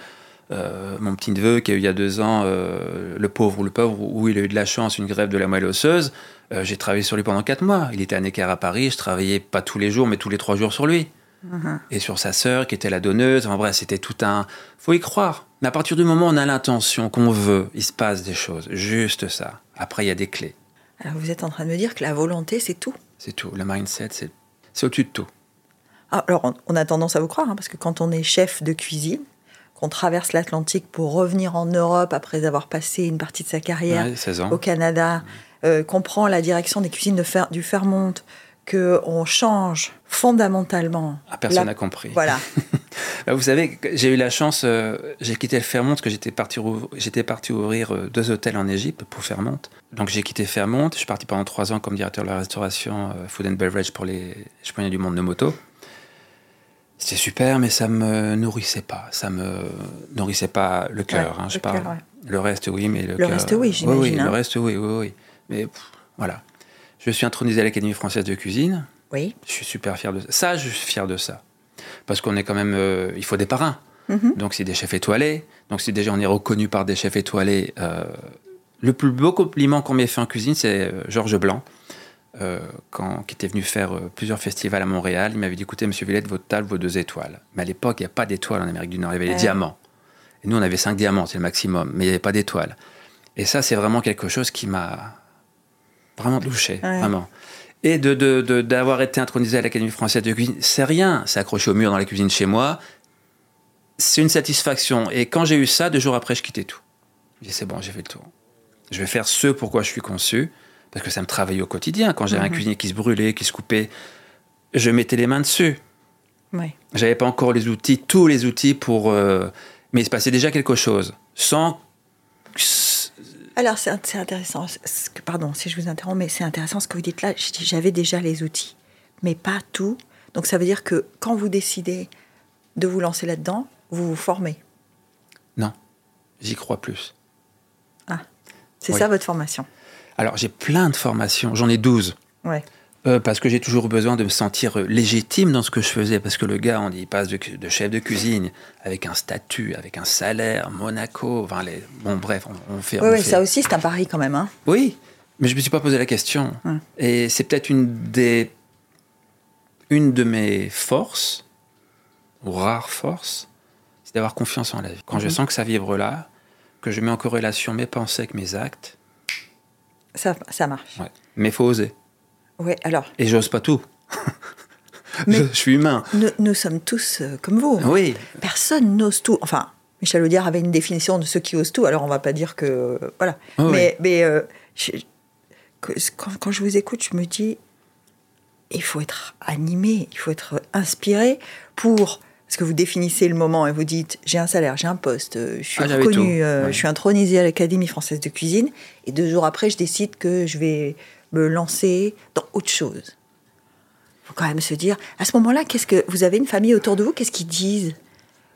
Euh, mon petit neveu qui a eu il y a deux ans, euh, le pauvre ou le pauvre, où il a eu de la chance, une grève de la moelle osseuse. Euh, j'ai travaillé sur lui pendant quatre mois. Il était à Necker à Paris, je travaillais pas tous les jours, mais tous les trois jours sur lui. Mhm. Et sur sa sœur qui était la donneuse. En bref, c'était tout un. faut y croire. Mais à partir du moment où on a l'intention, qu'on veut, il se passe des choses. Juste ça. Après, il y a des clés. Alors vous êtes en train de me dire que la volonté, c'est tout. C'est tout. Le mindset, c'est c'est au-dessus de tout. Ah, alors, on, a tendance à vous croire, hein, parce que quand on est chef de cuisine, qu'on traverse l'Atlantique pour revenir en Europe après avoir passé une partie de sa carrière Ouais, 16 ans. au Canada, euh, qu'on prend la direction des cuisines de Fer- du Fairmont, qu'on change fondamentalement. Ah, personne la- n'a compris. Voilà. Bah, vous savez, j'ai eu la chance, euh, j'ai quitté le Fairmont parce que j'étais parti, rou- j'étais parti ouvrir euh, deux hôtels en Égypte pour Fairmont. Donc j'ai quitté Fairmont, je suis parti pendant trois ans comme directeur de la restauration euh, Food and Beverage pour les championnats du monde de moto. C'était super, mais ça me nourrissait pas. Ça me nourrissait pas le cœur. Ouais, hein, je le parle. cœur, ouais. Le reste, oui, mais le, Le cœur- reste, oui, Oui, j'imagine, oui, hein. le reste, oui, oui, oui. Mais pff, voilà. Je suis intronisé à l'Académie française de cuisine. Oui. Je suis super fier de ça. Ça, je suis fier de ça. Parce qu'on est quand même. euh, il faut des parrains. Mhm. Donc, c'est des chefs étoilés. Donc, si déjà on est reconnu par des chefs étoilés. euh, le plus beau compliment qu'on m'ait fait en cuisine, c'est euh, Georges Blanc, euh, quand, qui était venu faire euh, plusieurs festivals à Montréal. Il m'avait dit écoutez, monsieur Villette, votre table vaut deux étoiles. Mais à l'époque, il n'y a pas d'étoiles en Amérique du Nord. Il y avait les Ouais. diamants. Et nous, on avait cinq diamants, c'est le maximum. Mais il n'y avait pas d'étoiles. Et ça, c'est vraiment quelque chose qui m'a vraiment touché. Ouais. Vraiment. Et de, de- de- d'avoir été intronisé à l'Académie française de cuisine, c'est rien. C'est accroché au mur dans la cuisine chez moi. C'est une satisfaction. Et quand j'ai eu ça, deux jours après, je quittais tout. Je dis, c'est bon, j'ai fait le tour. Je vais faire ce pourquoi je suis conçu, parce que ça me travaillait au quotidien. Quand j'avais un Mhm. cuisinier qui se brûlait, qui se coupait, je mettais les mains dessus. Oui. J'avais pas encore les outils, tous les outils pour. euh, mais il se passait déjà quelque chose. Sans. Alors, c'est c'est intéressant. Pardon si je vous interromps, mais c'est intéressant ce que vous dites là. J'avais déjà les outils, mais pas tout. Donc, ça veut dire que quand vous décidez de vous lancer là-dedans, vous vous formez. Non, j'y crois plus. C'est Oui. ça votre formation. Alors, j'ai plein de formations, j'en ai 12. Ouais. Euh, parce que j'ai toujours besoin de me sentir légitime dans ce que je faisais. Parce que le gars, on dit, il passe de, chef de cuisine avec un statut, avec un salaire, Monaco. Enfin, les... Bon, bref, on, on fait. Oui, on oui, fait- ça aussi, c'est un pari quand même. Hein. Oui, mais je me suis pas posé la question. Hum. Et c'est peut-être une des une de mes forces ou rares forces, c'est d'avoir confiance en la vie. Quand je Mhm. sens que ça vibre là, que je mets en corrélation mes pensées avec mes actes, Ça, ça marche. ouais. mais faut oser. Oui, alors, Et j'ose pas tout. Mais- je, je suis humain. nous, nous sommes tous euh, comme vous. Oui, Personne n'ose tout. Enfin, Michel Audiard avait une définition de ceux qui osent tout, alors on va pas dire que. Voilà. Oh, mais mais euh, je- quand, quand je vous écoute, je me dis il faut être animé, il faut être inspiré pour. Parce que vous définissez le moment et vous dites j'ai un salaire, j'ai un poste, euh, je suis Ah, euh, Ouais. je suis intronisée à l'Académie française de cuisine, et deux jours après, je décide que je vais me lancer dans autre chose. Il faut quand même se dire, à ce moment-là, qu'est-ce que vous avez une famille autour de vous, qu'est-ce qu'ils disent?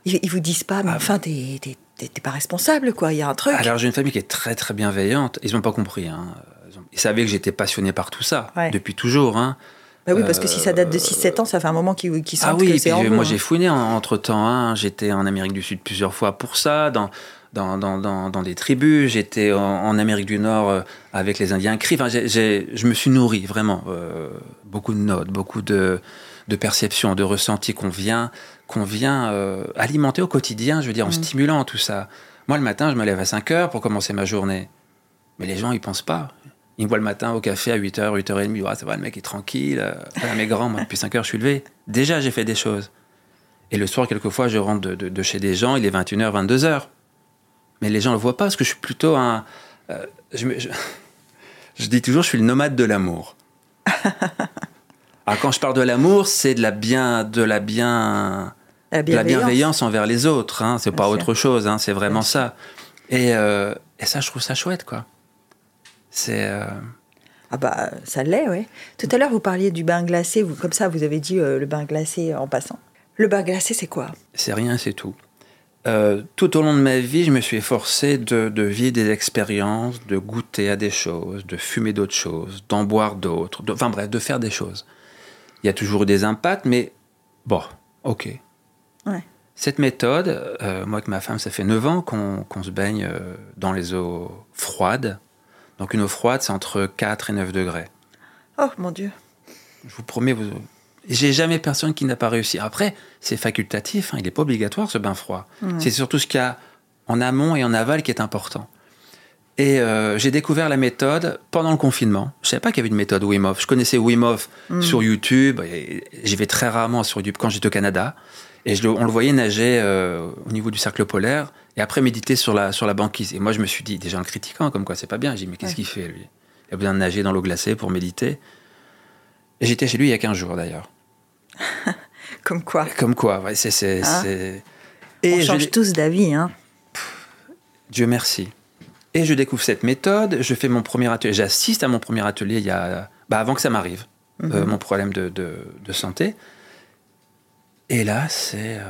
Ils, ils vous disent pas, mais Ah, enfin, t'es t'es- t'es- t'es pas responsable, quoi. Il y a un truc. Alors j'ai une famille qui est très très bienveillante. Ils n'ont pas compris. hein. Ils, savaient que j'étais passionné par tout ça Ouais. depuis toujours. hein. Bah oui, parce que si ça date de 6-7 ans, ça fait un moment qu'ils sentent Ah oui, que c'est en moi hein. j'ai fouiné entre temps. J'étais en Amérique du Sud plusieurs fois pour ça, dans, dans, dans, dans, dans des tribus. J'étais en, en Amérique du Nord euh, avec les Indiens Cris. Enfin, je me suis nourri vraiment. euh, beaucoup de notes, beaucoup de, de perceptions, de ressentis qu'on vient, qu'on vient euh, alimenter au quotidien, je veux dire, en Mm. stimulant tout ça. Moi, le matin, je me lève à 5 heures pour commencer ma journée. Mais les gens, ils pensent pas. Ils me voient le matin au café à 8h, 8h30. Ah, ça va, le mec est tranquille. Voilà, mes grands, moi, depuis 5 heures, je suis levé. Déjà, j'ai fait des choses. Et le soir, quelquefois, je rentre de, de- de chez des gens, il est 21h, 22h. Mais les gens ne le voient pas parce que je suis plutôt un. euh, je, me- je- je dis toujours, je suis le nomade de l'amour. Alors, quand je parle de l'amour, c'est de la bien. De la bien La de la bienveillance. bienveillance envers les autres. Hein. C'est pas sûr. autre chose. Hein. C'est vraiment ça. Et, euh, et ça, je trouve ça chouette, quoi. C'est. euh, Ah bah, ça l'est, oui. Tout à l'heure, vous parliez du bain glacé. Vous, comme ça, vous avez dit le bain glacé en passant. Le bain glacé, c'est quoi? C'est rien, c'est tout. Euh, tout au long de ma vie, je me suis efforcé de, de vivre des expériences, de goûter à des choses, de fumer d'autres choses, d'en boire d'autres, de- enfin bref, de faire des choses. Il y a toujours eu des impacts, mais bon, ok. Ouais. Cette méthode, euh, moi avec ma femme, ça fait 9 ans qu'on qu'on se baigne euh, dans les eaux froides. Donc une eau froide, c'est entre 4 et 9 degrés. Oh mon Dieu. Je vous promets, vous... j'ai jamais personne qui n'a pas réussi. Après, c'est facultatif, hein, il n'est pas obligatoire ce bain froid. C'est surtout ce qu'il y a en amont et en aval qui est important. Et euh, j'ai découvert la méthode pendant le confinement. Je savais pas qu'il y avait une méthode Wim Hof. Je connaissais Wim Hof Mm. sur YouTube. J'y vais très rarement sur YouTube quand j'étais au Canada. Et je on le voyait nager euh, au niveau du cercle polaire et après méditer sur la, sur la banquise. Et moi, je me suis dit, déjà en le critiquant, comme quoi c'est pas bien, j'ai dit, mais qu'est-ce Ouais. qu'il fait lui? Il a besoin de nager dans l'eau glacée pour méditer. Et j'étais chez lui il y a 15 jours d'ailleurs. Comme quoi. Comme quoi, ouais, c'est. Ah. On change tous d'avis. Hein. Dieu merci. Et je découvre cette méthode, je fais mon premier atelier, j'assiste à mon premier atelier il y a, bah, avant que ça m'arrive, euh, Mhm. mon problème de, de- de santé. Et là, c'est, euh,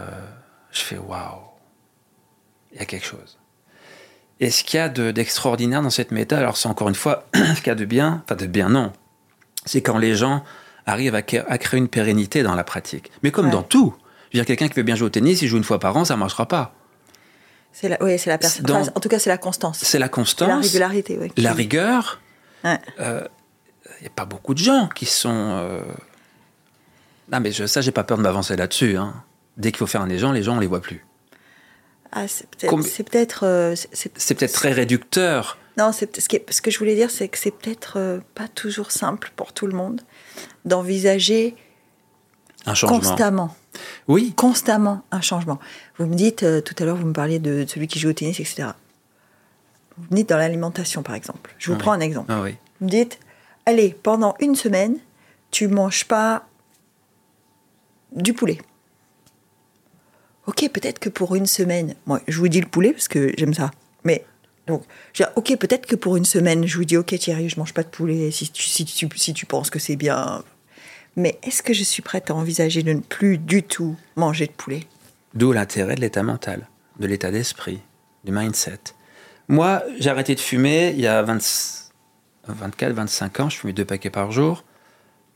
je fais waouh, il y a quelque chose. Et ce qu'il y a de- d'extraordinaire dans cette méthode, alors c'est encore une fois, ce qu'il y a de bien, enfin de bien non, c'est quand les gens arrivent à, cré- à créer une pérennité dans la pratique. Mais comme Ouais. dans tout, je veux dire, quelqu'un qui veut bien jouer au tennis, il joue une fois par an, ça ne marchera pas. C'est la, ouais, c'est la personne. Enfin, en tout cas, c'est la constance. C'est la constance. la régularité. qui- la rigueur. Il Ouais. n'y a pas beaucoup de gens qui sont. euh, Non, mais je, ça, j'ai pas peur de m'avancer là-dessus. hein. Dès qu'il faut faire un des gens, les gens, on les voit plus. Ah, c'est peut-être. Combi- c'est peut-être, euh, c'est- peut-être très réducteur. Non, c'est ce, ce que je voulais dire, c'est que c'est peut-être euh, pas toujours simple pour tout le monde d'envisager Un changement. constamment, Oui, constamment un changement. Vous me dites euh, tout à l'heure, vous me parliez de celui qui joue au tennis, etc. Vous me dites dans l'alimentation, par exemple. Je vous Oui. prends un exemple. ah, oui. Vous me dites, allez, pendant une semaine, tu manges pas du poulet. Ok, peut-être que pour une semaine, moi, je vous dis le poulet parce que j'aime ça. Mais donc, je dire, ok, peut-être que pour une semaine, je vous dis, ok Thierry, je mange pas de poulet. Si tu, si tu, si tu penses que c'est bien, mais est-ce que je suis prête à envisager de ne plus du tout manger de poulet? D'où l'intérêt de l'état mental, de l'état d'esprit, du mindset. Moi, j'ai arrêté de fumer il y a 20 24, 25 ans. Je fumais deux paquets par jour.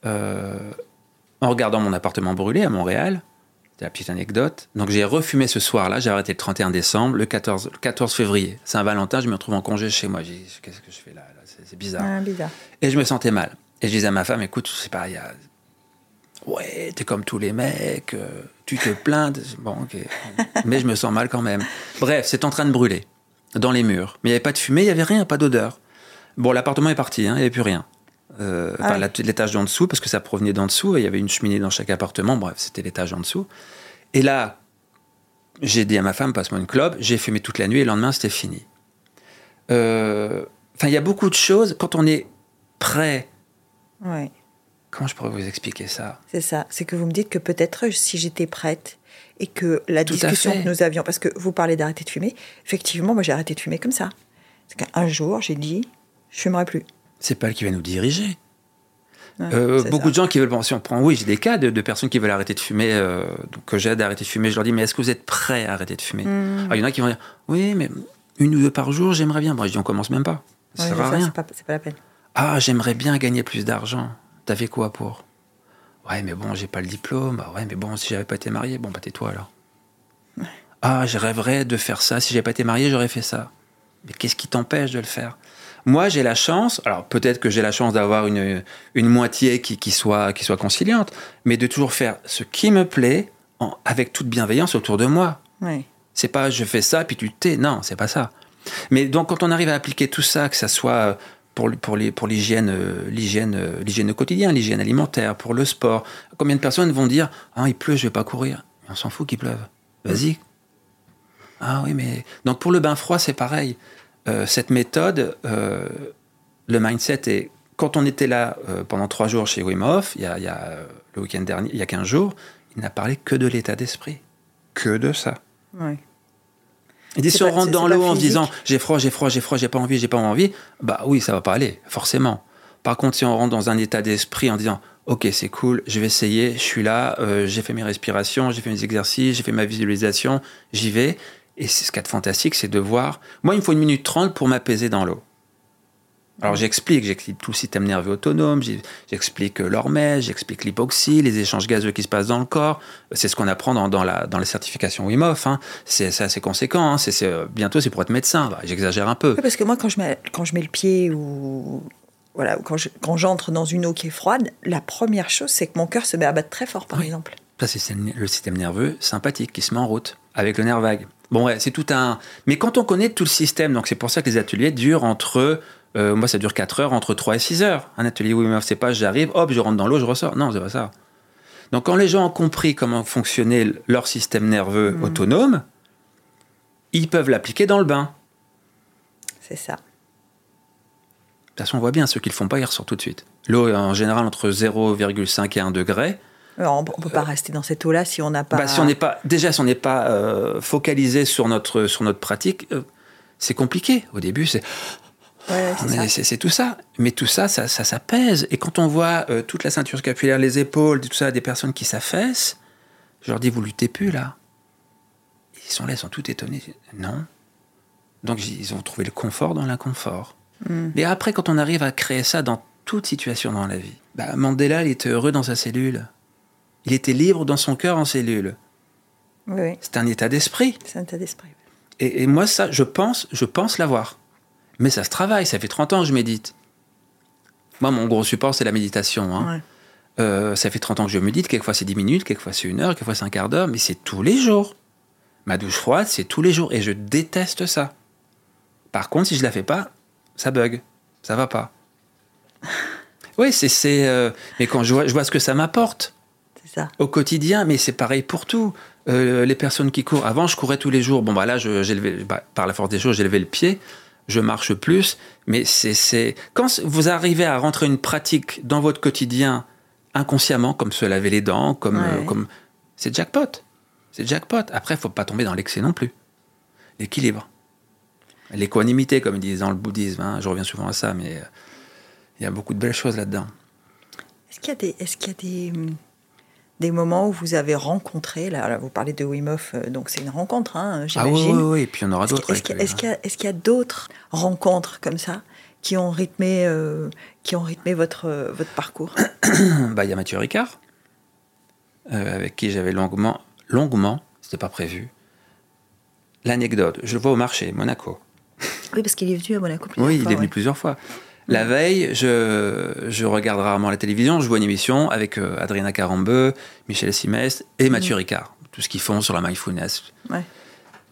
Euh, en regardant mon appartement brûlé à Montréal. C'est la petite anecdote. Donc j'ai refumé ce soir-là. J'ai arrêté le 31 décembre. Le 14, le 14 février, Saint-Valentin, je me retrouve en congé chez moi. J'ai qu'est-ce que je fais là, là? C'est bizarre. Ah, bizarre. Et je me sentais mal. Et je disais à ma femme, écoute, c'est pas, il y a... Ouais, t'es comme tous les mecs, euh, tu te plains. de- Bon, ok. Mais je me sens mal quand même. Bref, c'est en train de brûler dans les murs. Mais il n'y avait pas de fumée, il n'y avait rien, pas d'odeur. Bon, l'appartement est parti, hein, il n'y avait plus rien. Euh, Ah enfin, oui. l'étage d'en dessous, parce que ça provenait d'en dessous, et il y avait une cheminée dans chaque appartement. Bref, c'était l'étage en dessous. Et là, j'ai dit à ma femme, passe-moi une clope. J'ai fumé toute la nuit, et le lendemain, c'était fini. Euh, Enfin, il y a beaucoup de choses. Quand on est prêt Ouais, Comment je pourrais vous expliquer ça? C'est ça. C'est que vous me dites que peut-être si j'étais prête et que la Tout discussion que nous avions, parce que vous parlez d'arrêter de fumer, effectivement, moi j'ai arrêté de fumer comme ça. C'est qu'un jour, j'ai dit, je fumerai plus. C'est pas elle qui va nous diriger. Ouais, Euh, beaucoup ça. de gens qui veulent, bon, si on prend, oui, j'ai des cas de, de personnes qui veulent arrêter de fumer, euh, donc que j'aide à arrêter de fumer. Je leur dis, mais est-ce que vous êtes prêts à arrêter de fumer? Mmh. Alors, Il y en a qui vont dire, oui, mais une ou deux par jour, j'aimerais bien. Moi, je dis, on commence même pas. Ça Ouais, sert à rien. c'est pas, c'est pas la peine. Ah, j'aimerais bien gagner plus d'argent. T'avais quoi pour? Ouais, mais bon, j'ai pas le diplôme. Bah ouais, mais bon, si j'avais pas été marié, bon, bah tais-toi alors. Ah, je rêverais de faire ça. Si j'avais pas été marié, j'aurais fait ça. Mais qu'est-ce qui t'empêche de le faire? Moi, j'ai la chance, alors peut-être que j'ai la chance d'avoir une, une moitié qui, qui soit, qui soit conciliante, mais de toujours faire ce qui me plaît en- avec toute bienveillance autour de moi. Ouais. C'est pas je fais ça puis tu t'es. Non, c'est pas ça. Mais donc quand on arrive à appliquer tout ça, que ça soit pour, pour, les, pour l'hygiène, euh, l'hygiène, euh, l'hygiène au quotidien, l'hygiène alimentaire, pour le sport, combien de personnes vont dire ah il pleut, je vais pas courir. On s'en fout qu'il pleuve. Vas-y. Ah oui, mais donc pour le bain froid c'est pareil. Euh, cette méthode, euh, le mindset est quand on était là euh, pendant trois jours chez Wim Hof, il y a, il y a, le week-end dernier, il y a 15 jours, il n'a parlé que de l'état d'esprit, que de ça. Ouais. Il dit C'est si on rentre dans l'eau en se disant j'ai froid, j'ai froid, j'ai froid, j'ai pas envie, j'ai pas envie, bah oui, ça va pas aller, forcément. Par contre, si on rentre dans un état d'esprit en disant ok, c'est cool, je vais essayer, je suis là, euh, j'ai fait mes respirations, j'ai fait mes exercices, j'ai fait ma visualisation, j'y vais. Et c'est ce qu'il y a de fantastique, c'est de voir. Moi, il me faut une minute trente pour m'apaiser dans l'eau. Alors j'explique, j'explique tout le système nerveux autonome, j'explique euh, l'hormèse, j'explique l'hypoxie, les échanges gazeux qui se passent dans le corps. C'est ce qu'on apprend dans, dans la, dans la certification Wim Hof. hein. C'est assez conséquent. hein. Euh, bientôt, c'est pour être médecin. Bah, J'exagère un peu. Oui, parce que moi, quand je mets, quand je mets le pied ou voilà, ou quand je- quand j'entre dans une eau qui est froide, la première chose, c'est que mon cœur se met à battre très fort, par Oui. exemple. Ça, c'est le système nerveux sympathique qui se met en route avec le nerf vague. Bon, ouais, c'est tout un. Mais quand on connaît tout le système, donc c'est pour ça que les ateliers durent entre. euh, moi, ça dure 4 heures, entre 3 et 6 heures. Un atelier Wim Hof, c'est pas j'arrive, hop, je rentre dans l'eau, je ressors. Non, c'est pas ça. Donc, quand les gens ont compris comment fonctionnait leur système nerveux Mhm. autonome, ils peuvent l'appliquer dans le bain. C'est ça. De toute façon, on voit bien, ceux qui le font pas, ils ressortent tout de suite. L'eau est en général entre 0,5 et 1 degré. Alors, on ne peut pas rester dans cette eau-là si on n'a pas. Bah, si on n'est pas, déjà, si on n'est pas euh, focalisé sur notre, sur notre pratique, euh, c'est compliqué. Au début, c'est Ouais, c'est tout ça. Mais tout ça, ça, ça, ça pèse. Et quand on voit euh, toute la ceinture scapulaire, les épaules, tout ça, des personnes qui s'affaissent, je leur dis, vous luttez plus là. Ils sont là, ils sont tout étonnés. Non. Donc ils ont trouvé le confort dans l'inconfort. Mm. Mais après, quand on arrive à créer ça dans toute situation dans la vie, bah, Mandela, il était heureux dans sa cellule. Il était libre dans son cœur en cellule. Oui, oui. C'est un état d'esprit. C'est un état d'esprit. Et, et moi, ça, je pense, je pense l'avoir. Mais ça se travaille. Ça fait 30 ans que je médite. Moi, mon gros support, c'est la méditation. hein. Ouais. Euh, ça fait 30 ans que je médite. Quelquefois, c'est 10 minutes, quelquefois, c'est une heure, quelquefois, c'est un quart d'heure. Mais c'est tous les jours. Ma douche froide, c'est tous les jours. Et je déteste ça. Par contre, si je la fais pas, ça bug. Ça va pas. Oui, c'est. euh, mais quand je vois, je vois ce que ça m'apporte ça. au quotidien, mais c'est pareil pour tout. Euh, les personnes qui courent. Avant, je courais tous les jours. Bon, bah là, je- j'ai levé- bah, par la force des choses, j'ai levé le pied. Je marche plus. Mais c'est, c'est quand vous arrivez à rentrer une pratique dans votre quotidien inconsciemment, comme se laver les dents, comme, Ouais. euh, comme c'est jackpot. C'est jackpot. Après, il faut pas tomber dans l'excès non plus. L'équilibre. L'équanimité, comme ils disent dans le bouddhisme. hein. Je reviens souvent à ça, mais euh, il y a beaucoup de belles choses là-dedans. Est-ce qu'il y a des, est-ce qu'il y a des, des moments où vous avez rencontré, là, là, vous parlez de Wim Hof, euh, donc c'est une rencontre, hein, Ah oui, j'imagine. oui, oui. Et puis il en aura d'autres. est-ce qu'il- y a, d'autres rencontres comme ça qui ont rythmé, euh, qui ont rythmé votre, euh, votre parcours bah, il y a Mathieu Ricard, euh, avec qui j'avais longuement, longuement, c'était pas prévu. L'anecdote, je le vois au marché, Monaco. Oui, parce qu'il est venu à Monaco plusieurs Oui, il fois, est venu ouais. plusieurs fois. La veille, je, je regarde rarement la télévision, je vois une émission avec euh, Adriana Carambeu, Michel Simès et Mathieu Ricard. Tout ce qu'ils font sur la mindfulness. Ouais.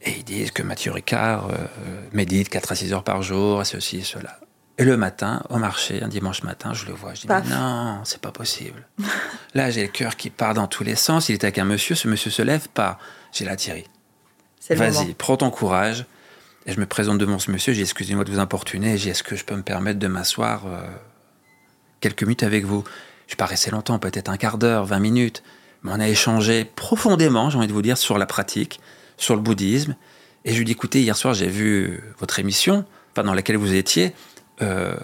Et ils disent que Mathieu Ricard euh, médite 4 à 6 heures par jour, et ceci et cela. Et le matin, au marché, un dimanche matin, je le vois. Je dis, Paf. mais non, c'est pas possible. Là, j'ai le cœur qui part dans tous les sens. Il est avec un monsieur, ce monsieur se lève pas. J'ai la Thierry. Vas-y, prends ton courage. Et je me présente devant ce monsieur. J'ai excusez-moi de vous importuner. J'ai est-ce que je peux me permettre de m'asseoir euh, quelques minutes avec vous? Je suis pas resté longtemps, peut-être un quart d'heure, 20 minutes. Mais on a échangé profondément, j'ai envie de vous dire, sur la pratique, sur le bouddhisme. Et je lui dis, écoutez, hier soir, j'ai vu votre émission, enfin, dans laquelle vous étiez. Euh,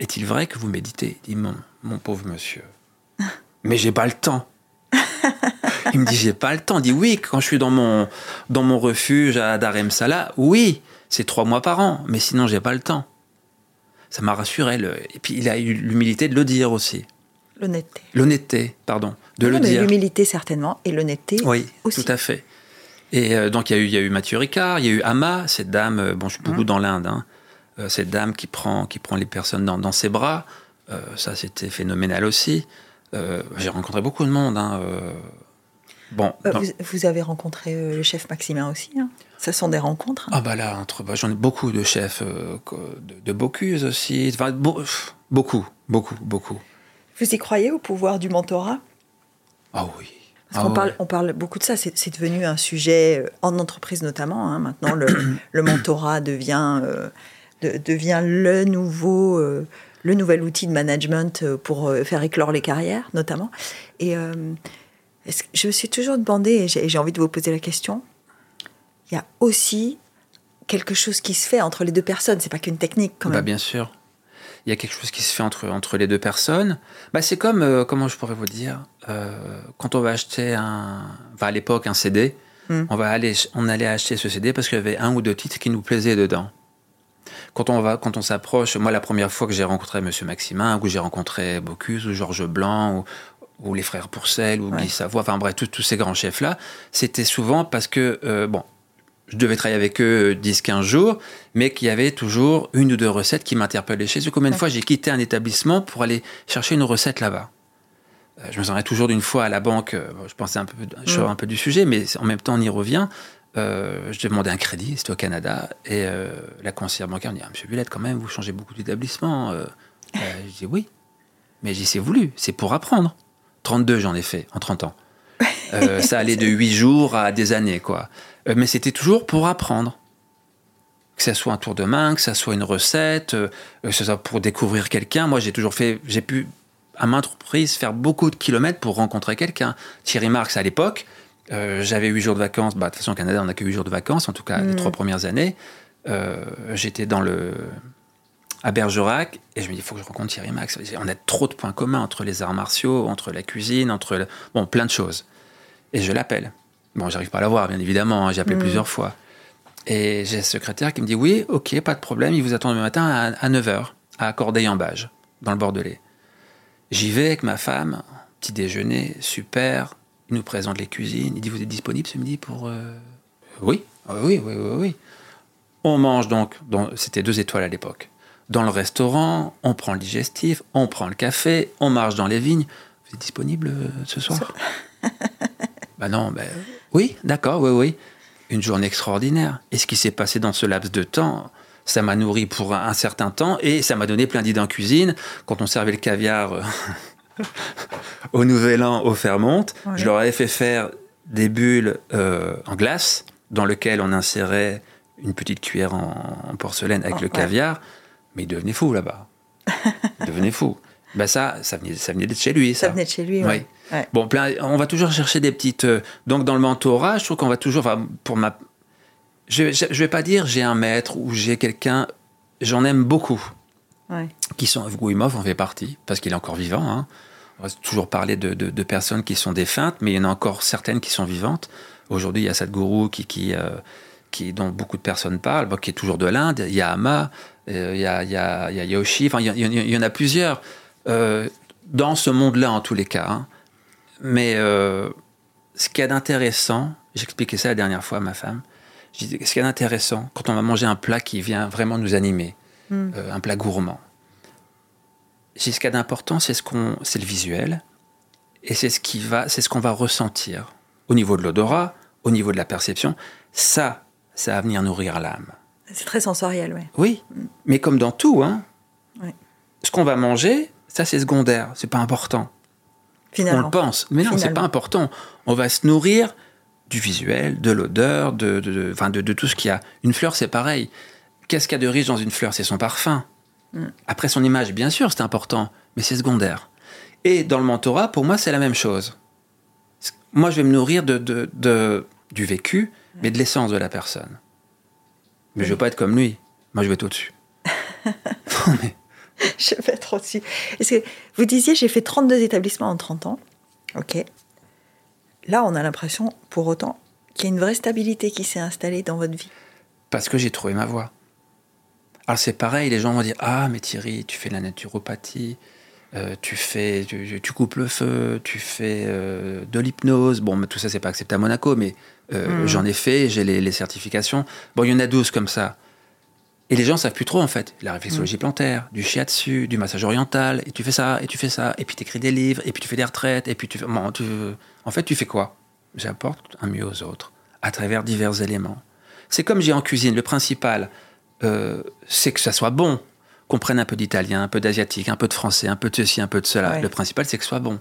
Est-il vrai que vous méditez? Il dit, mon, mon pauvre monsieur. Mais j'ai pas le temps. Il me dit, j'ai pas le temps. Il dit, oui, quand je suis dans mon, dans mon refuge à Dharamsala, oui, c'est trois mois par an, mais sinon, j'ai pas le temps. Ça m'a rassuré. Le... Et puis, il a eu l'humilité de le dire aussi. L'honnêteté. L'honnêteté, pardon, de Non, le mais dire. L'humilité, certainement, et l'honnêteté Oui, aussi. tout à fait. Et euh, donc, il y, a eu- il y a eu Mathieu Ricard, il y a eu Ama, cette dame, euh, bon, je suis beaucoup Mmh. dans l'Inde, hein, euh, cette dame qui prend, qui prend les personnes dans, dans ses bras. Euh, ça, c'était phénoménal aussi. J'ai rencontré beaucoup de monde. hein. Bon, Euh, vous, vous avez rencontré euh, le chef Maximin aussi. hein. Ce sont des rencontres. hein. Ah bah là, entre, bah, j'en ai beaucoup de chefs, euh, de, de Bocuse aussi, enfin, beaucoup, beaucoup, beaucoup. Vous y croyez au pouvoir du mentorat? Ah oui. Parce Ah qu'on parle, ouais. on parle beaucoup de ça, c'est devenu un sujet en entreprise notamment. hein. Maintenant, le, le mentorat devient, de- devient le, nouveau, le nouvel outil de management pour faire éclore les carrières, notamment. Et est-ce que- je me suis toujours demandé, et j'ai envie de vous poser la question, il y a aussi quelque chose qui se fait entre les deux personnes, c'est pas qu'une technique quand Bah, même. bien sûr. Il y a quelque chose qui se fait entre, entre les deux personnes. Bah, c'est comme, euh, comment je pourrais vous dire, euh, quand on va acheter un, enfin, à l'époque un CD, Hmm. on, va aller, on allait acheter ce CD parce qu'il y avait un ou deux titres qui nous plaisaient dedans. Quand on, va, quand on s'approche, moi la première fois que j'ai rencontré Monsieur Maximin, ou j'ai rencontré Bocuse, ou Georges Blanc, ou, ou les frères Pourcel, ou Ouais. Guy Savoie, enfin bref, tous- ces grands chefs-là, c'était souvent parce que, euh, bon, je devais travailler avec eux 10-15 jours, mais qu'il y avait toujours une ou deux recettes qui m'interpellaient chez eux. Combien de Ouais. fois j'ai quitté un établissement pour aller chercher une recette là-bas Euh, Je me souviens toujours d'une fois à la banque, euh, je pensais un peu, je Mm. un peu du sujet, mais en même temps on y revient. euh, je demandais un crédit, c'était au Canada, et la conseillère bancaire me dit ah, Monsieur Villette, quand même, vous changez beaucoup d'établissement. Je dis Oui, mais j'ai c'est voulu, c'est pour apprendre. 32, j'en ai fait en 30 ans. ça allait de 8 jours à des années, quoi. mais c'était toujours pour apprendre. Que ce soit un tour de main, que ce soit une recette, que ce soit pour découvrir quelqu'un. Moi, j'ai toujours fait, j'ai pu à maintes reprises faire beaucoup de kilomètres pour rencontrer quelqu'un. Thierry Marx, à l'époque, euh, j'avais 8 jours de vacances. Bah, de toute façon, au Canada, on n'a que 8 jours de vacances, en tout cas les mm. trois premières années. Euh, j'étais dans le à Bergerac et je me dis il faut que je rencontre Thierry Max. On a trop de points communs entre les arts martiaux, entre la cuisine, entre bon plein de choses. Et je l'appelle. Bon, j'arrive pas à la voir, bien évidemment. Hein, j'ai appelé mm. plusieurs fois. Et j'ai un secrétaire qui me dit oui, ok, pas de problème. Il vous attend demain matin à, 9h à Corday-en-Bage, dans le Bordelais. J'y vais avec ma femme, petit déjeuner, super. Il nous présente les cuisines. Il dit Vous êtes disponible ce midi pour. Euh, oui, oui, oui, oui, oui. On mange donc, c'était deux étoiles à l'époque. Dans le restaurant, on prend le digestif, on prend le café, on marche dans les vignes. Vous êtes disponible euh, ce soir? Ben non, ben oui, d'accord, oui, oui. Une journée extraordinaire. Et ce qui s'est passé dans ce laps de temps, ça m'a nourri pour un certain temps et ça m'a donné plein d'idées en cuisine. Quand on servait le caviar euh, au Nouvel An au Fairmont. Je leur avais fait faire des bulles euh, en glace dans lesquelles on insérait une petite cuillère en, porcelaine avec oh, le caviar. Mais il devenait fou là-bas. il devenait fou. Ben ça, ça venait, ça venait de chez lui. Ça, ça venait de chez lui, oui. Bon, on va toujours chercher des petites. Euh, donc, dans le mentorat, je trouve qu'on va toujours. pour ma, je ne vais pas dire j'ai un maître ou j'ai quelqu'un. J'en aime beaucoup qui sont. Wim en fait partie, parce qu'il est encore vivant. Hein. On va toujours parler de, personnes qui sont défuntes, mais il y en a encore certaines qui sont vivantes. Aujourd'hui, il y a Sadhguru qui, qui, euh, qui, dont beaucoup de personnes parlent, qui est toujours de l'Inde. Il y a Ama, euh, il, y a, y a, il, y a, Yoshi, il, y en a plusieurs. Euh, dans ce monde-là, en tous les cas. Hein. Mais ce qu'il y a d'intéressant, j'expliquais ça la dernière fois à ma femme, je disais, ce qu'il y a d'intéressant, quand on va manger un plat qui vient vraiment nous animer, Hmm. Euh, un plat gourmand. Ce qu'il y a d'important, c'est ce qu'on, c'est le visuel, et c'est ce qui va, c'est ce qu'on va ressentir au niveau de l'odorat, au niveau de la perception. Ça, ça va venir nourrir l'âme. C'est très sensoriel, oui. Oui, mais comme dans tout, hein. Ce qu'on va manger, ça c'est secondaire, c'est pas important. Finalement. On le pense, mais non, c'est pas important. On va se nourrir du visuel, de l'odeur, de, de, de, de, tout ce qu'il y a. Une fleur, c'est pareil. Qu'est-ce qu'il y a de riche dans une fleur? C'est son parfum. Mm. Après son image, bien sûr, c'est important, mais c'est secondaire. Et dans le mentorat, pour moi, c'est la même chose. Moi, je vais me nourrir de, de, du vécu, mais de l'essence de la personne. Mais je ne veux pas être comme lui. Moi, je vais être au-dessus. Je vais être au-dessus. Que vous disiez, j'ai fait 32 établissements en 30 ans. OK. Là, on a l'impression, pour autant, qu'il y a une vraie stabilité qui s'est installée dans votre vie. Parce que j'ai trouvé ma voie. Alors c'est pareil, les gens vont dire Ah, mais Thierry, tu fais de la naturopathie, euh, tu, fais, tu, coupes le feu, tu fais euh, de l'hypnose. Bon, mais tout ça, c'est pas accepté à Monaco, mais euh, j'en ai fait, j'ai les, certifications. Bon, il y en a 12 comme ça. Et les gens savent plus trop, en fait. La réflexologie hmm. plantaire, du shiatsu, du massage oriental, et tu fais ça, et tu fais ça, et puis tu écris des livres, et puis tu fais des retraites, et puis tu fais. Bon, En fait, tu fais quoi? J'apporte un mieux aux autres, à travers divers éléments. C'est comme j'ai en cuisine, le principal, euh, c'est que ça soit bon, qu'on prenne un peu d'italien, un peu d'asiatique, un peu de français, un peu de ceci, un peu de cela. Le principal, c'est que ce soit bon.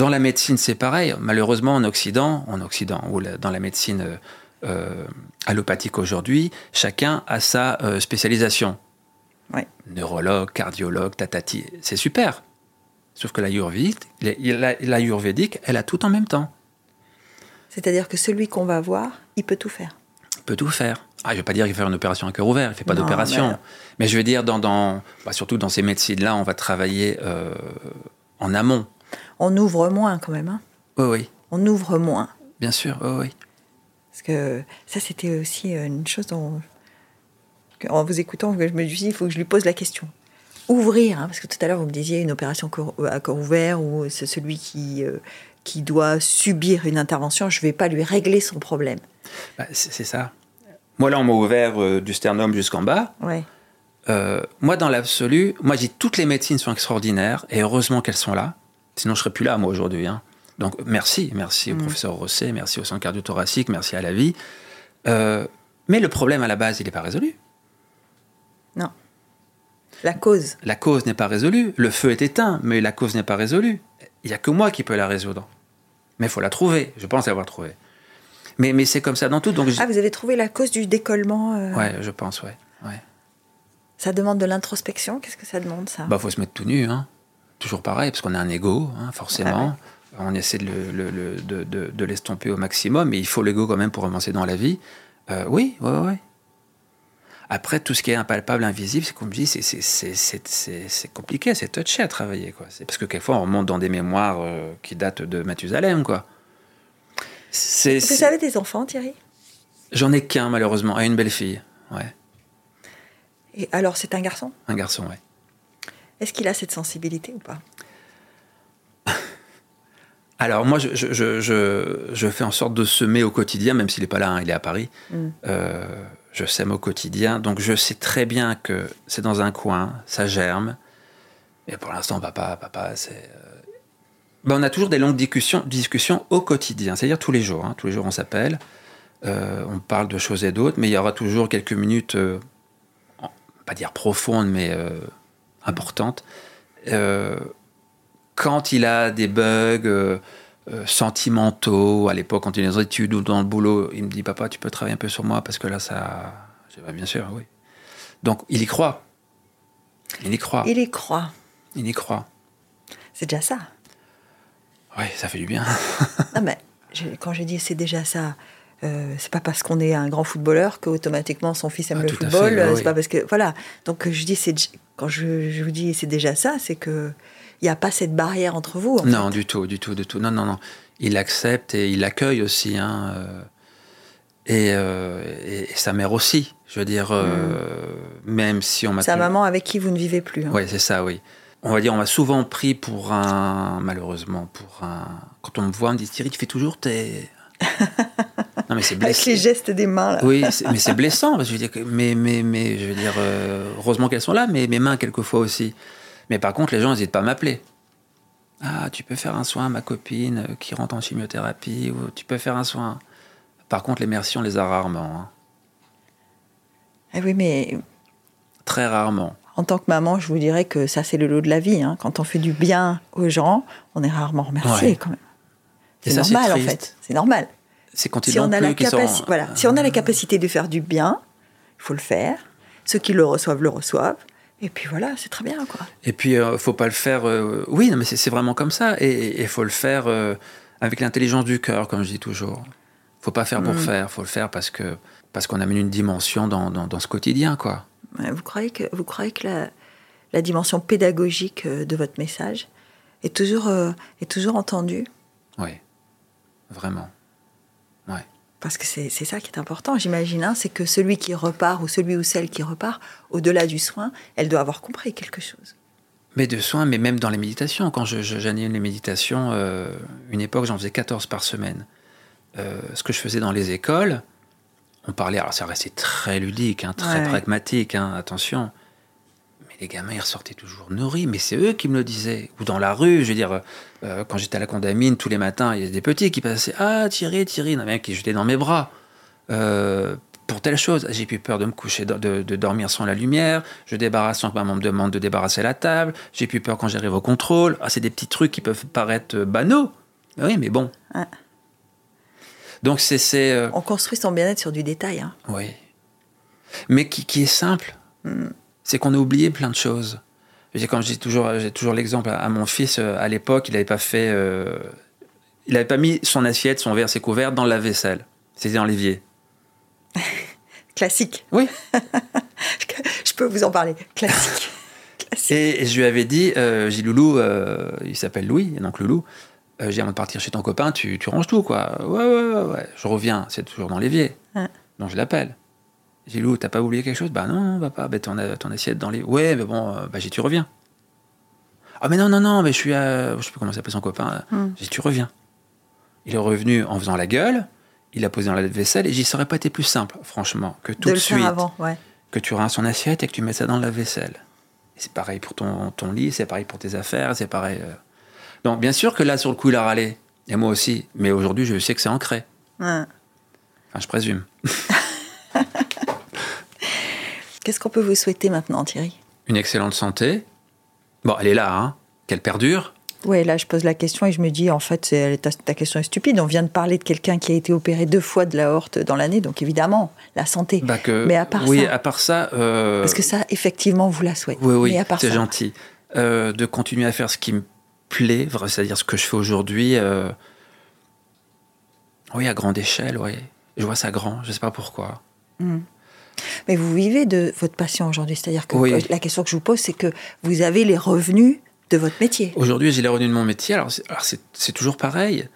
Dans la médecine, c'est pareil. Malheureusement, en Occident, en Occident ou dans la médecine euh, euh, allopathique aujourd'hui, chacun a sa spécialisation. Neurologue, cardiologue, tatati, c'est super. Sauf que l'ayurvédique, l'ayurvédique, elle a tout en même temps. C'est-à-dire que celui qu'on va voir, il peut tout faire. Il peut tout faire. Ah, je ne vais pas dire qu'il fait faire une opération à cœur ouvert, il ne fait pas d'opération. Mais... je veux dire, dans, dans bah, surtout dans ces médecines-là, on va travailler euh, en amont. On ouvre moins quand même. Hein oui, oui. On ouvre moins. Bien sûr, oui, oui. Parce que ça, c'était aussi une chose dont, en vous écoutant, je me suis dit, il faut que je lui pose la question. Ouvrir, hein, parce que tout à l'heure, vous me disiez une opération à corps ouvert, ou c'est celui qui, euh, qui doit subir une intervention, je ne vais pas lui régler son problème. Bah, c'est ça. Moi, là, on m'a ouvert euh, du sternum jusqu'en bas. Euh, moi, dans l'absolu, moi, j'ai toutes les médecines sont extraordinaires et heureusement qu'elles sont là. Sinon, je serais plus là, moi, aujourd'hui. Hein. Donc, merci. Merci au mm. professeur Rosset, merci au centre cardio-thoracique, merci à la vie. Euh, mais le problème à la base, il n'est pas résolu. Non. La cause. La cause n'est pas résolue. Le feu est éteint, mais la cause n'est pas résolue. Il n'y a que moi qui peux la résoudre. Mais il faut la trouver. Je pense l'avoir trouvée. Mais, mais c'est comme ça dans tout. Donc ah, vous avez trouvé la cause du décollement euh... Ouais, je pense, ouais. ouais. Ça demande de l'introspection? Qu'est-ce que ça demande, ça? Bah, faut se mettre tout nu, hein. Toujours pareil, parce qu'on a un ego, hein, forcément. Ah On essaie de, le, le, de, de, de l'estomper au maximum, mais il faut l'ego quand même pour avancer dans la vie. Euh, oui, oui, oui. Après, tout ce qui est impalpable, invisible, c'est comme je dis, c'est compliqué, c'est touché à travailler. Quoi. Parce que quelquefois, on remonte dans des mémoires euh, qui datent de Mathusalem. Quoi. Vous avez des enfants, Thierry? J'en ai qu'un, malheureusement, et une belle fille. Ouais. Et alors, c'est un garçon? Un garçon, oui. Est-ce qu'il a cette sensibilité ou pas? Alors, moi, je, je, je, je, fais en sorte de semer au quotidien, même s'il n'est pas là, hein, il est à Paris. Mm. Euh, je sème au quotidien. Donc, je sais très bien que c'est dans un coin, ça germe. Et pour l'instant, papa, papa, c'est. Euh, ben, on a toujours des longues discussions, discussions au quotidien, c'est-à-dire tous les jours. Hein. Tous les jours, on s'appelle, euh, on parle de choses et d'autres, mais il y aura toujours quelques minutes, euh, pas dire profondes, mais euh, importantes. Euh, quand il a des bugs euh, sentimentaux, à l'époque, quand il est dans les études ou dans le boulot, il me dit Papa, tu peux travailler un peu sur moi parce que là, ça. Je bien sûr, oui. Donc, il y croit. Il y croit. Il y croit. Il y croit. C'est déjà ça. Oui, ça fait du bien. non, mais quand j'ai dit c'est déjà ça, euh, c'est pas parce qu'on est un grand footballeur qu'automatiquement son fils aime ah, le football. Fait, oui. C'est pas parce que voilà. Donc je dis c'est quand je, je, vous dis c'est déjà ça, c'est que il n'y a pas cette barrière entre vous. non, fait. du tout, du tout, du tout. Non, non, non. Il accepte et il accueille aussi. Hein, euh, et, euh, et, sa mère aussi. Je veux dire, mm. même si on m'a. Sa maman avec qui vous ne vivez plus. Hein. Oui, c'est ça, oui on va dire, on m'a souvent pris pour un, malheureusement, pour un. Quand on me voit, on me dit Thierry, tu fais toujours tes. non, mais c'est blessant. Avec les gestes des mains, là. Oui, mais c'est blessant. Parce que je veux dire, mais, mais, mais, je veux dire, euh, heureusement qu'elles sont là, mais mes mains, quelquefois aussi. Mais par contre, les gens n'hésitent pas à m'appeler. Ah, tu peux faire un soin à ma copine euh, qui rentre en chimiothérapie, ou tu peux faire un soin. Par contre, les merci, on les a rarement. Hein. Ah oui, mais. Très rarement en tant que maman, je vous dirais que ça, c'est le lot de la vie. Hein. Quand on fait du bien aux gens, on est rarement remercié ouais. quand même. C'est normal, en fait. C'est normal. C'est quand ils si on, a la sont... voilà. si on a la capacité de faire du bien, il faut le faire. Ceux qui le reçoivent, le reçoivent. Et puis voilà, c'est très bien, quoi. Et puis, euh, faut pas le faire... Euh... Oui, non, mais c'est vraiment comme ça. Et il faut le faire euh, avec l'intelligence du cœur, comme je dis toujours. faut pas faire pour mm. faire, faut le faire parce que parce qu'on amène une dimension dans, dans, dans ce quotidien, quoi. Vous croyez que, vous croyez que la, la dimension pédagogique euh, de votre message est toujours, est toujours entendue? Oui, vraiment. Parce que c'est ça qui est important, j'imagine, hein, c'est que celui qui repart ou celui ou celle qui repart, au-delà du soin, elle doit avoir compris quelque chose. Mais de soins, mais même dans les méditations. Quand j'anime les méditations, euh, une époque, j'en faisais 14 par semaine. Euh, ce que je faisais dans les écoles, on parlait, alors ça restait très ludique, hein, très ouais. pragmatique, hein, attention. Les gamins, ils ressortaient toujours nourris, mais c'est eux qui me le disaient. Ou dans la rue, je veux dire, euh, quand j'étais à la condamine, tous les matins, il y a des petits qui passaient Ah, Thierry, Thierry, il y en avait un qui jetait dans mes bras. Euh, pour telle chose, j'ai plus peur de me coucher, de, de, de, dormir sans la lumière. Je débarrasse quand maman me demande de débarrasser la table. J'ai plus peur quand j'arrive au contrôle. Ah, c'est des petits trucs qui peuvent paraître banaux. Oui, mais bon. Donc c'est. Euh... On construit son bien-être sur du détail. Hein. Oui. Mais qui, qui est simple, mm. C'est qu'on a oublié plein de choses. Comme j'ai toujours, j'ai toujours l'exemple à mon fils, euh, à l'époque, il n'avait pas fait. Euh, il n'avait pas mis son assiette, son verre, ses couverts dans la vaisselle. C'était dans l'évier. Classique. Oui. je peux vous en parler. Classique. Classique. Et, et, je lui avais dit, euh, j'ai Loulou, euh, il s'appelle Louis, donc Loulou, euh, j'ai avant de partir chez ton copain, tu, tu, ranges tout, quoi. Ouais, ouais, ouais, ouais. Je reviens, c'est toujours dans l'évier. Ouais. Donc je l'appelle. J'ai Lou, t'as pas oublié quelque chose? Bah non, papa, bah, ton, ton assiette dans les. Ouais, mais bon, euh, bah j'ai tu reviens. Ah, mais non, non, non, mais je suis à. Je sais plus comment s'appelle son copain. Mm. J'ai tu reviens. Il est revenu en faisant la gueule, il a posé dans la vaisselle, et j'y serais pas été plus simple, franchement, que tout de, de suite. Avant, ouais. Que tu rinces son assiette et que tu mets ça dans la vaisselle. C'est pareil pour ton, ton lit, c'est pareil pour tes affaires, c'est pareil. Euh... Donc, bien sûr que là, sur le coup, il a râlé. Et moi aussi. Mais aujourd'hui, je sais que c'est ancré. Ouais. Enfin, je présume. Qu'est-ce qu'on peut vous souhaiter maintenant, Thierry? Une excellente santé. Bon, elle est là, hein. Qu'elle perdure. Oui, là, je pose la question et je me dis, en fait, ta, ta question est stupide. On vient de parler de quelqu'un qui a été opéré deux fois de la horte dans l'année, donc évidemment, la santé. Bah que, Mais à part oui, ça- à part ça. euh, Parce que ça, effectivement, vous la souhaitez. Oui, oui, c'est gentil. Euh, de continuer à faire ce qui me plaît, c'est-à-dire ce que je fais aujourd'hui. euh, Oui, à grande échelle, oui. Je vois ça grand, je ne sais pas pourquoi. Mais vous vivez de votre passion aujourd'hui. C'est-à-dire que Oui. euh, la question que je vous pose, c'est que vous avez les revenus de votre métier. Aujourd'hui, j'ai les revenus de mon métier, alors c'est toujours pareil.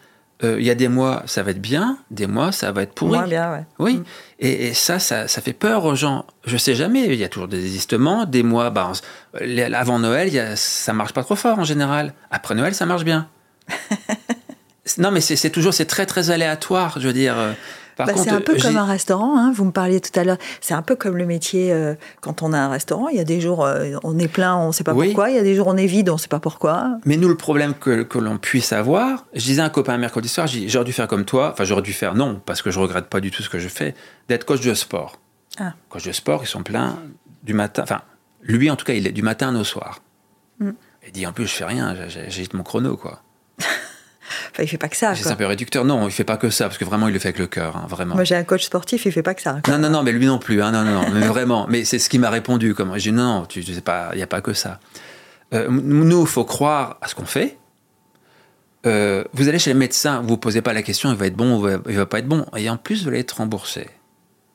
Euh, Il y a des mois, ça va être bien, des mois, ça va être pourri. Moins bien, ouais. Oui, Mm. et, et ça, ça, ça fait peur aux gens. Je sais jamais, il y a toujours des désistements, des mois, bah, on avant Noël, y a, ça marche pas trop fort en général. Après Noël, ça marche bien. non, mais c'est c'est toujours, c'est très très aléatoire, je veux dire. Bah, c'est un peu comme un restaurant, hein, vous me parliez tout à l'heure. C'est un peu comme le métier euh, quand on a un restaurant. Il y a des jours, euh, on est plein, on ne sait pas Oui. pourquoi. Il y a des jours, on est vide, on ne sait pas pourquoi. Mais nous, le problème que, que l'on puisse avoir, je disais à un copain mercredi soir, j'aurais dû faire comme toi, enfin j'aurais dû faire, non, parce que je regrette pas du tout ce que je fais, d'être coach de sport. Ah. Coach de sport, ils sont pleins du matin, enfin, lui en tout cas, il est du matin au soir. Mm. Il dit, en plus, je fais rien, j'agite mon chrono, quoi. Enfin, il fait pas que ça. C'est un peu réducteur. Non, il fait pas que ça, parce que vraiment, il le fait avec le cœur, hein, vraiment. Moi, j'ai un coach sportif, il fait pas que ça. Non, non, non, mais lui non plus. Hein, non, non, non, mais vraiment. Mais c'est ce qui m'a répondu. Comme j'ai dit, non, non, tu, tu sais pas, il n'y a pas que ça. Euh, nous, il faut croire à ce qu'on fait. Euh, vous allez chez le médecin, vous ne posez pas la question, il va être bon ou il va, pas être bon. Et en plus, vous allez être remboursé.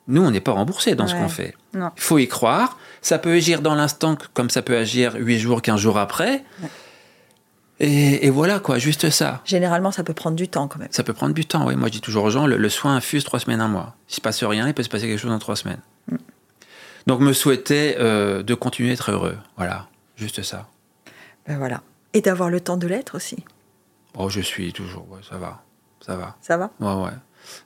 Nous, on n'est pas remboursé dans ce qu'on fait. Il faut y croire. Ça peut agir dans l'instant comme ça peut agir 8 jours, 15 jours après. Et, et voilà, quoi, juste ça. Généralement, ça peut prendre du temps quand même. Ça peut prendre du temps, oui. Moi, je dis toujours aux gens, le, le soin infuse trois semaines, un mois. S'il se passe rien, il peut se passer quelque chose dans trois semaines. Donc, me souhaiter euh, de continuer à être heureux. Voilà, juste ça. Ben voilà. Et d'avoir le temps de l'être aussi. Oh, je suis toujours, ouais, ça va, ça va. Ça va? Ouais, ouais.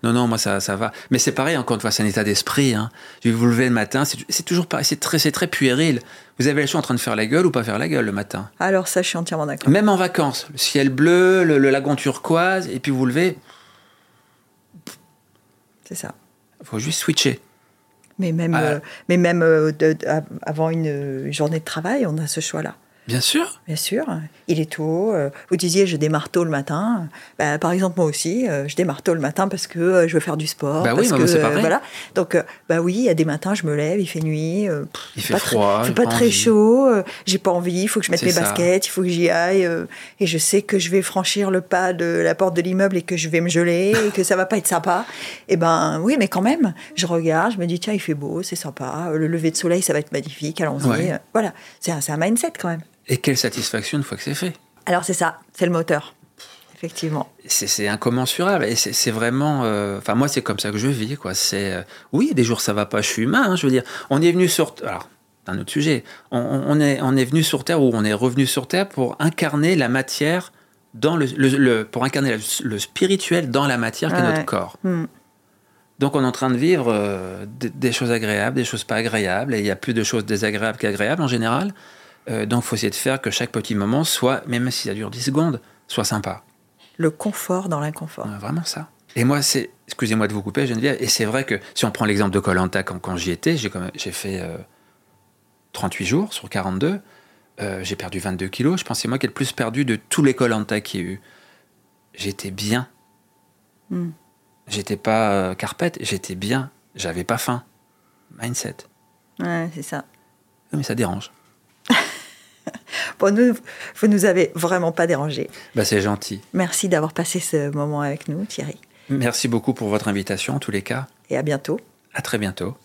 Non, non, moi, ça, ça va. Mais c'est pareil, encore une fois, c'est un état d'esprit. Hein. Je vais vous lever le matin, c'est toujours pareil, c'est très, c'est très puéril. Vous avez le choix en train de faire la gueule ou pas faire la gueule le matin. Alors ça, je suis entièrement d'accord. Même en vacances, le ciel bleu, le, le lagon turquoise, et puis vous levez, C'est ça. il faut juste switcher. Mais même, Ah. euh, mais même euh, de- de- av- avant une journée de travail, on a ce choix-là. Bien sûr. Bien sûr, il est tôt. euh, Vous disiez, je démarre tôt le matin. Bah, par exemple, moi aussi, euh, je démarre tôt le matin parce que euh, je veux faire du sport. Oui, parce que, c'est pareil. voilà. Donc, bah oui, il y a des matins, je me lève, il fait nuit. pff, Il fait pas très- froid, Il fait pas très chaud. j'ai pas envie. Il faut que je mette mes ça. baskets. Il faut que j'y aille. et je sais que je vais franchir le pas de la porte de l'immeuble et que je vais me geler et que ça va pas être sympa. Et ben oui, mais quand même, je regarde, je me dis tiens, il fait beau, c'est sympa. Le lever de soleil, ça va être magnifique. Allons-y. Ouais. Voilà, c'est un, c'est un mindset quand même. Et quelle satisfaction une fois que c'est fait. Alors c'est ça, c'est le moteur, effectivement. C'est incommensurable. Et c'est vraiment. euh, Enfin, moi, c'est comme ça que je vis. Quoi. C'est. euh, oui, des jours, ça va pas. Je suis humain. hein, je veux dire, on est venu sur. Alors, c'est un autre sujet. On, est, on est venu sur Terre ou on est revenu sur Terre pour incarner la matière dans le. le- le- pour incarner le, le spirituel dans la matière qui est Ouais. notre corps. Hmm. Donc, on est en train de vivre euh, des, des choses agréables, des choses pas agréables. Et il y a plus de choses désagréables qu'agréables en général. Euh, donc, il faut essayer de faire que chaque petit moment soit, même si ça dure 10 secondes, soit sympa. Le confort dans l'inconfort. Vraiment ça. Et moi, c'est. Excusez-moi de vous couper, Geneviève. Et c'est vrai que si on prend l'exemple de Colanta, quand, quand j'y étais, j'ai, j'ai fait euh, 38 jours sur 42. Euh, j'ai perdu 22 kilos. Je c'est moi qui ai le plus perdu de tous les Colanta qu'il y a eu. J'étais bien. Hmm. J'étais pas euh, carpette, j'étais bien. J'avais pas faim. Mindset. Ouais, c'est ça. Mais ça dérange. Bon, nous, vous nous avez vraiment pas dérangé. Bah, c'est gentil. Merci d'avoir passé ce moment avec nous, Thierry. Merci beaucoup pour votre invitation, en tous les cas. Et à bientôt. À très bientôt.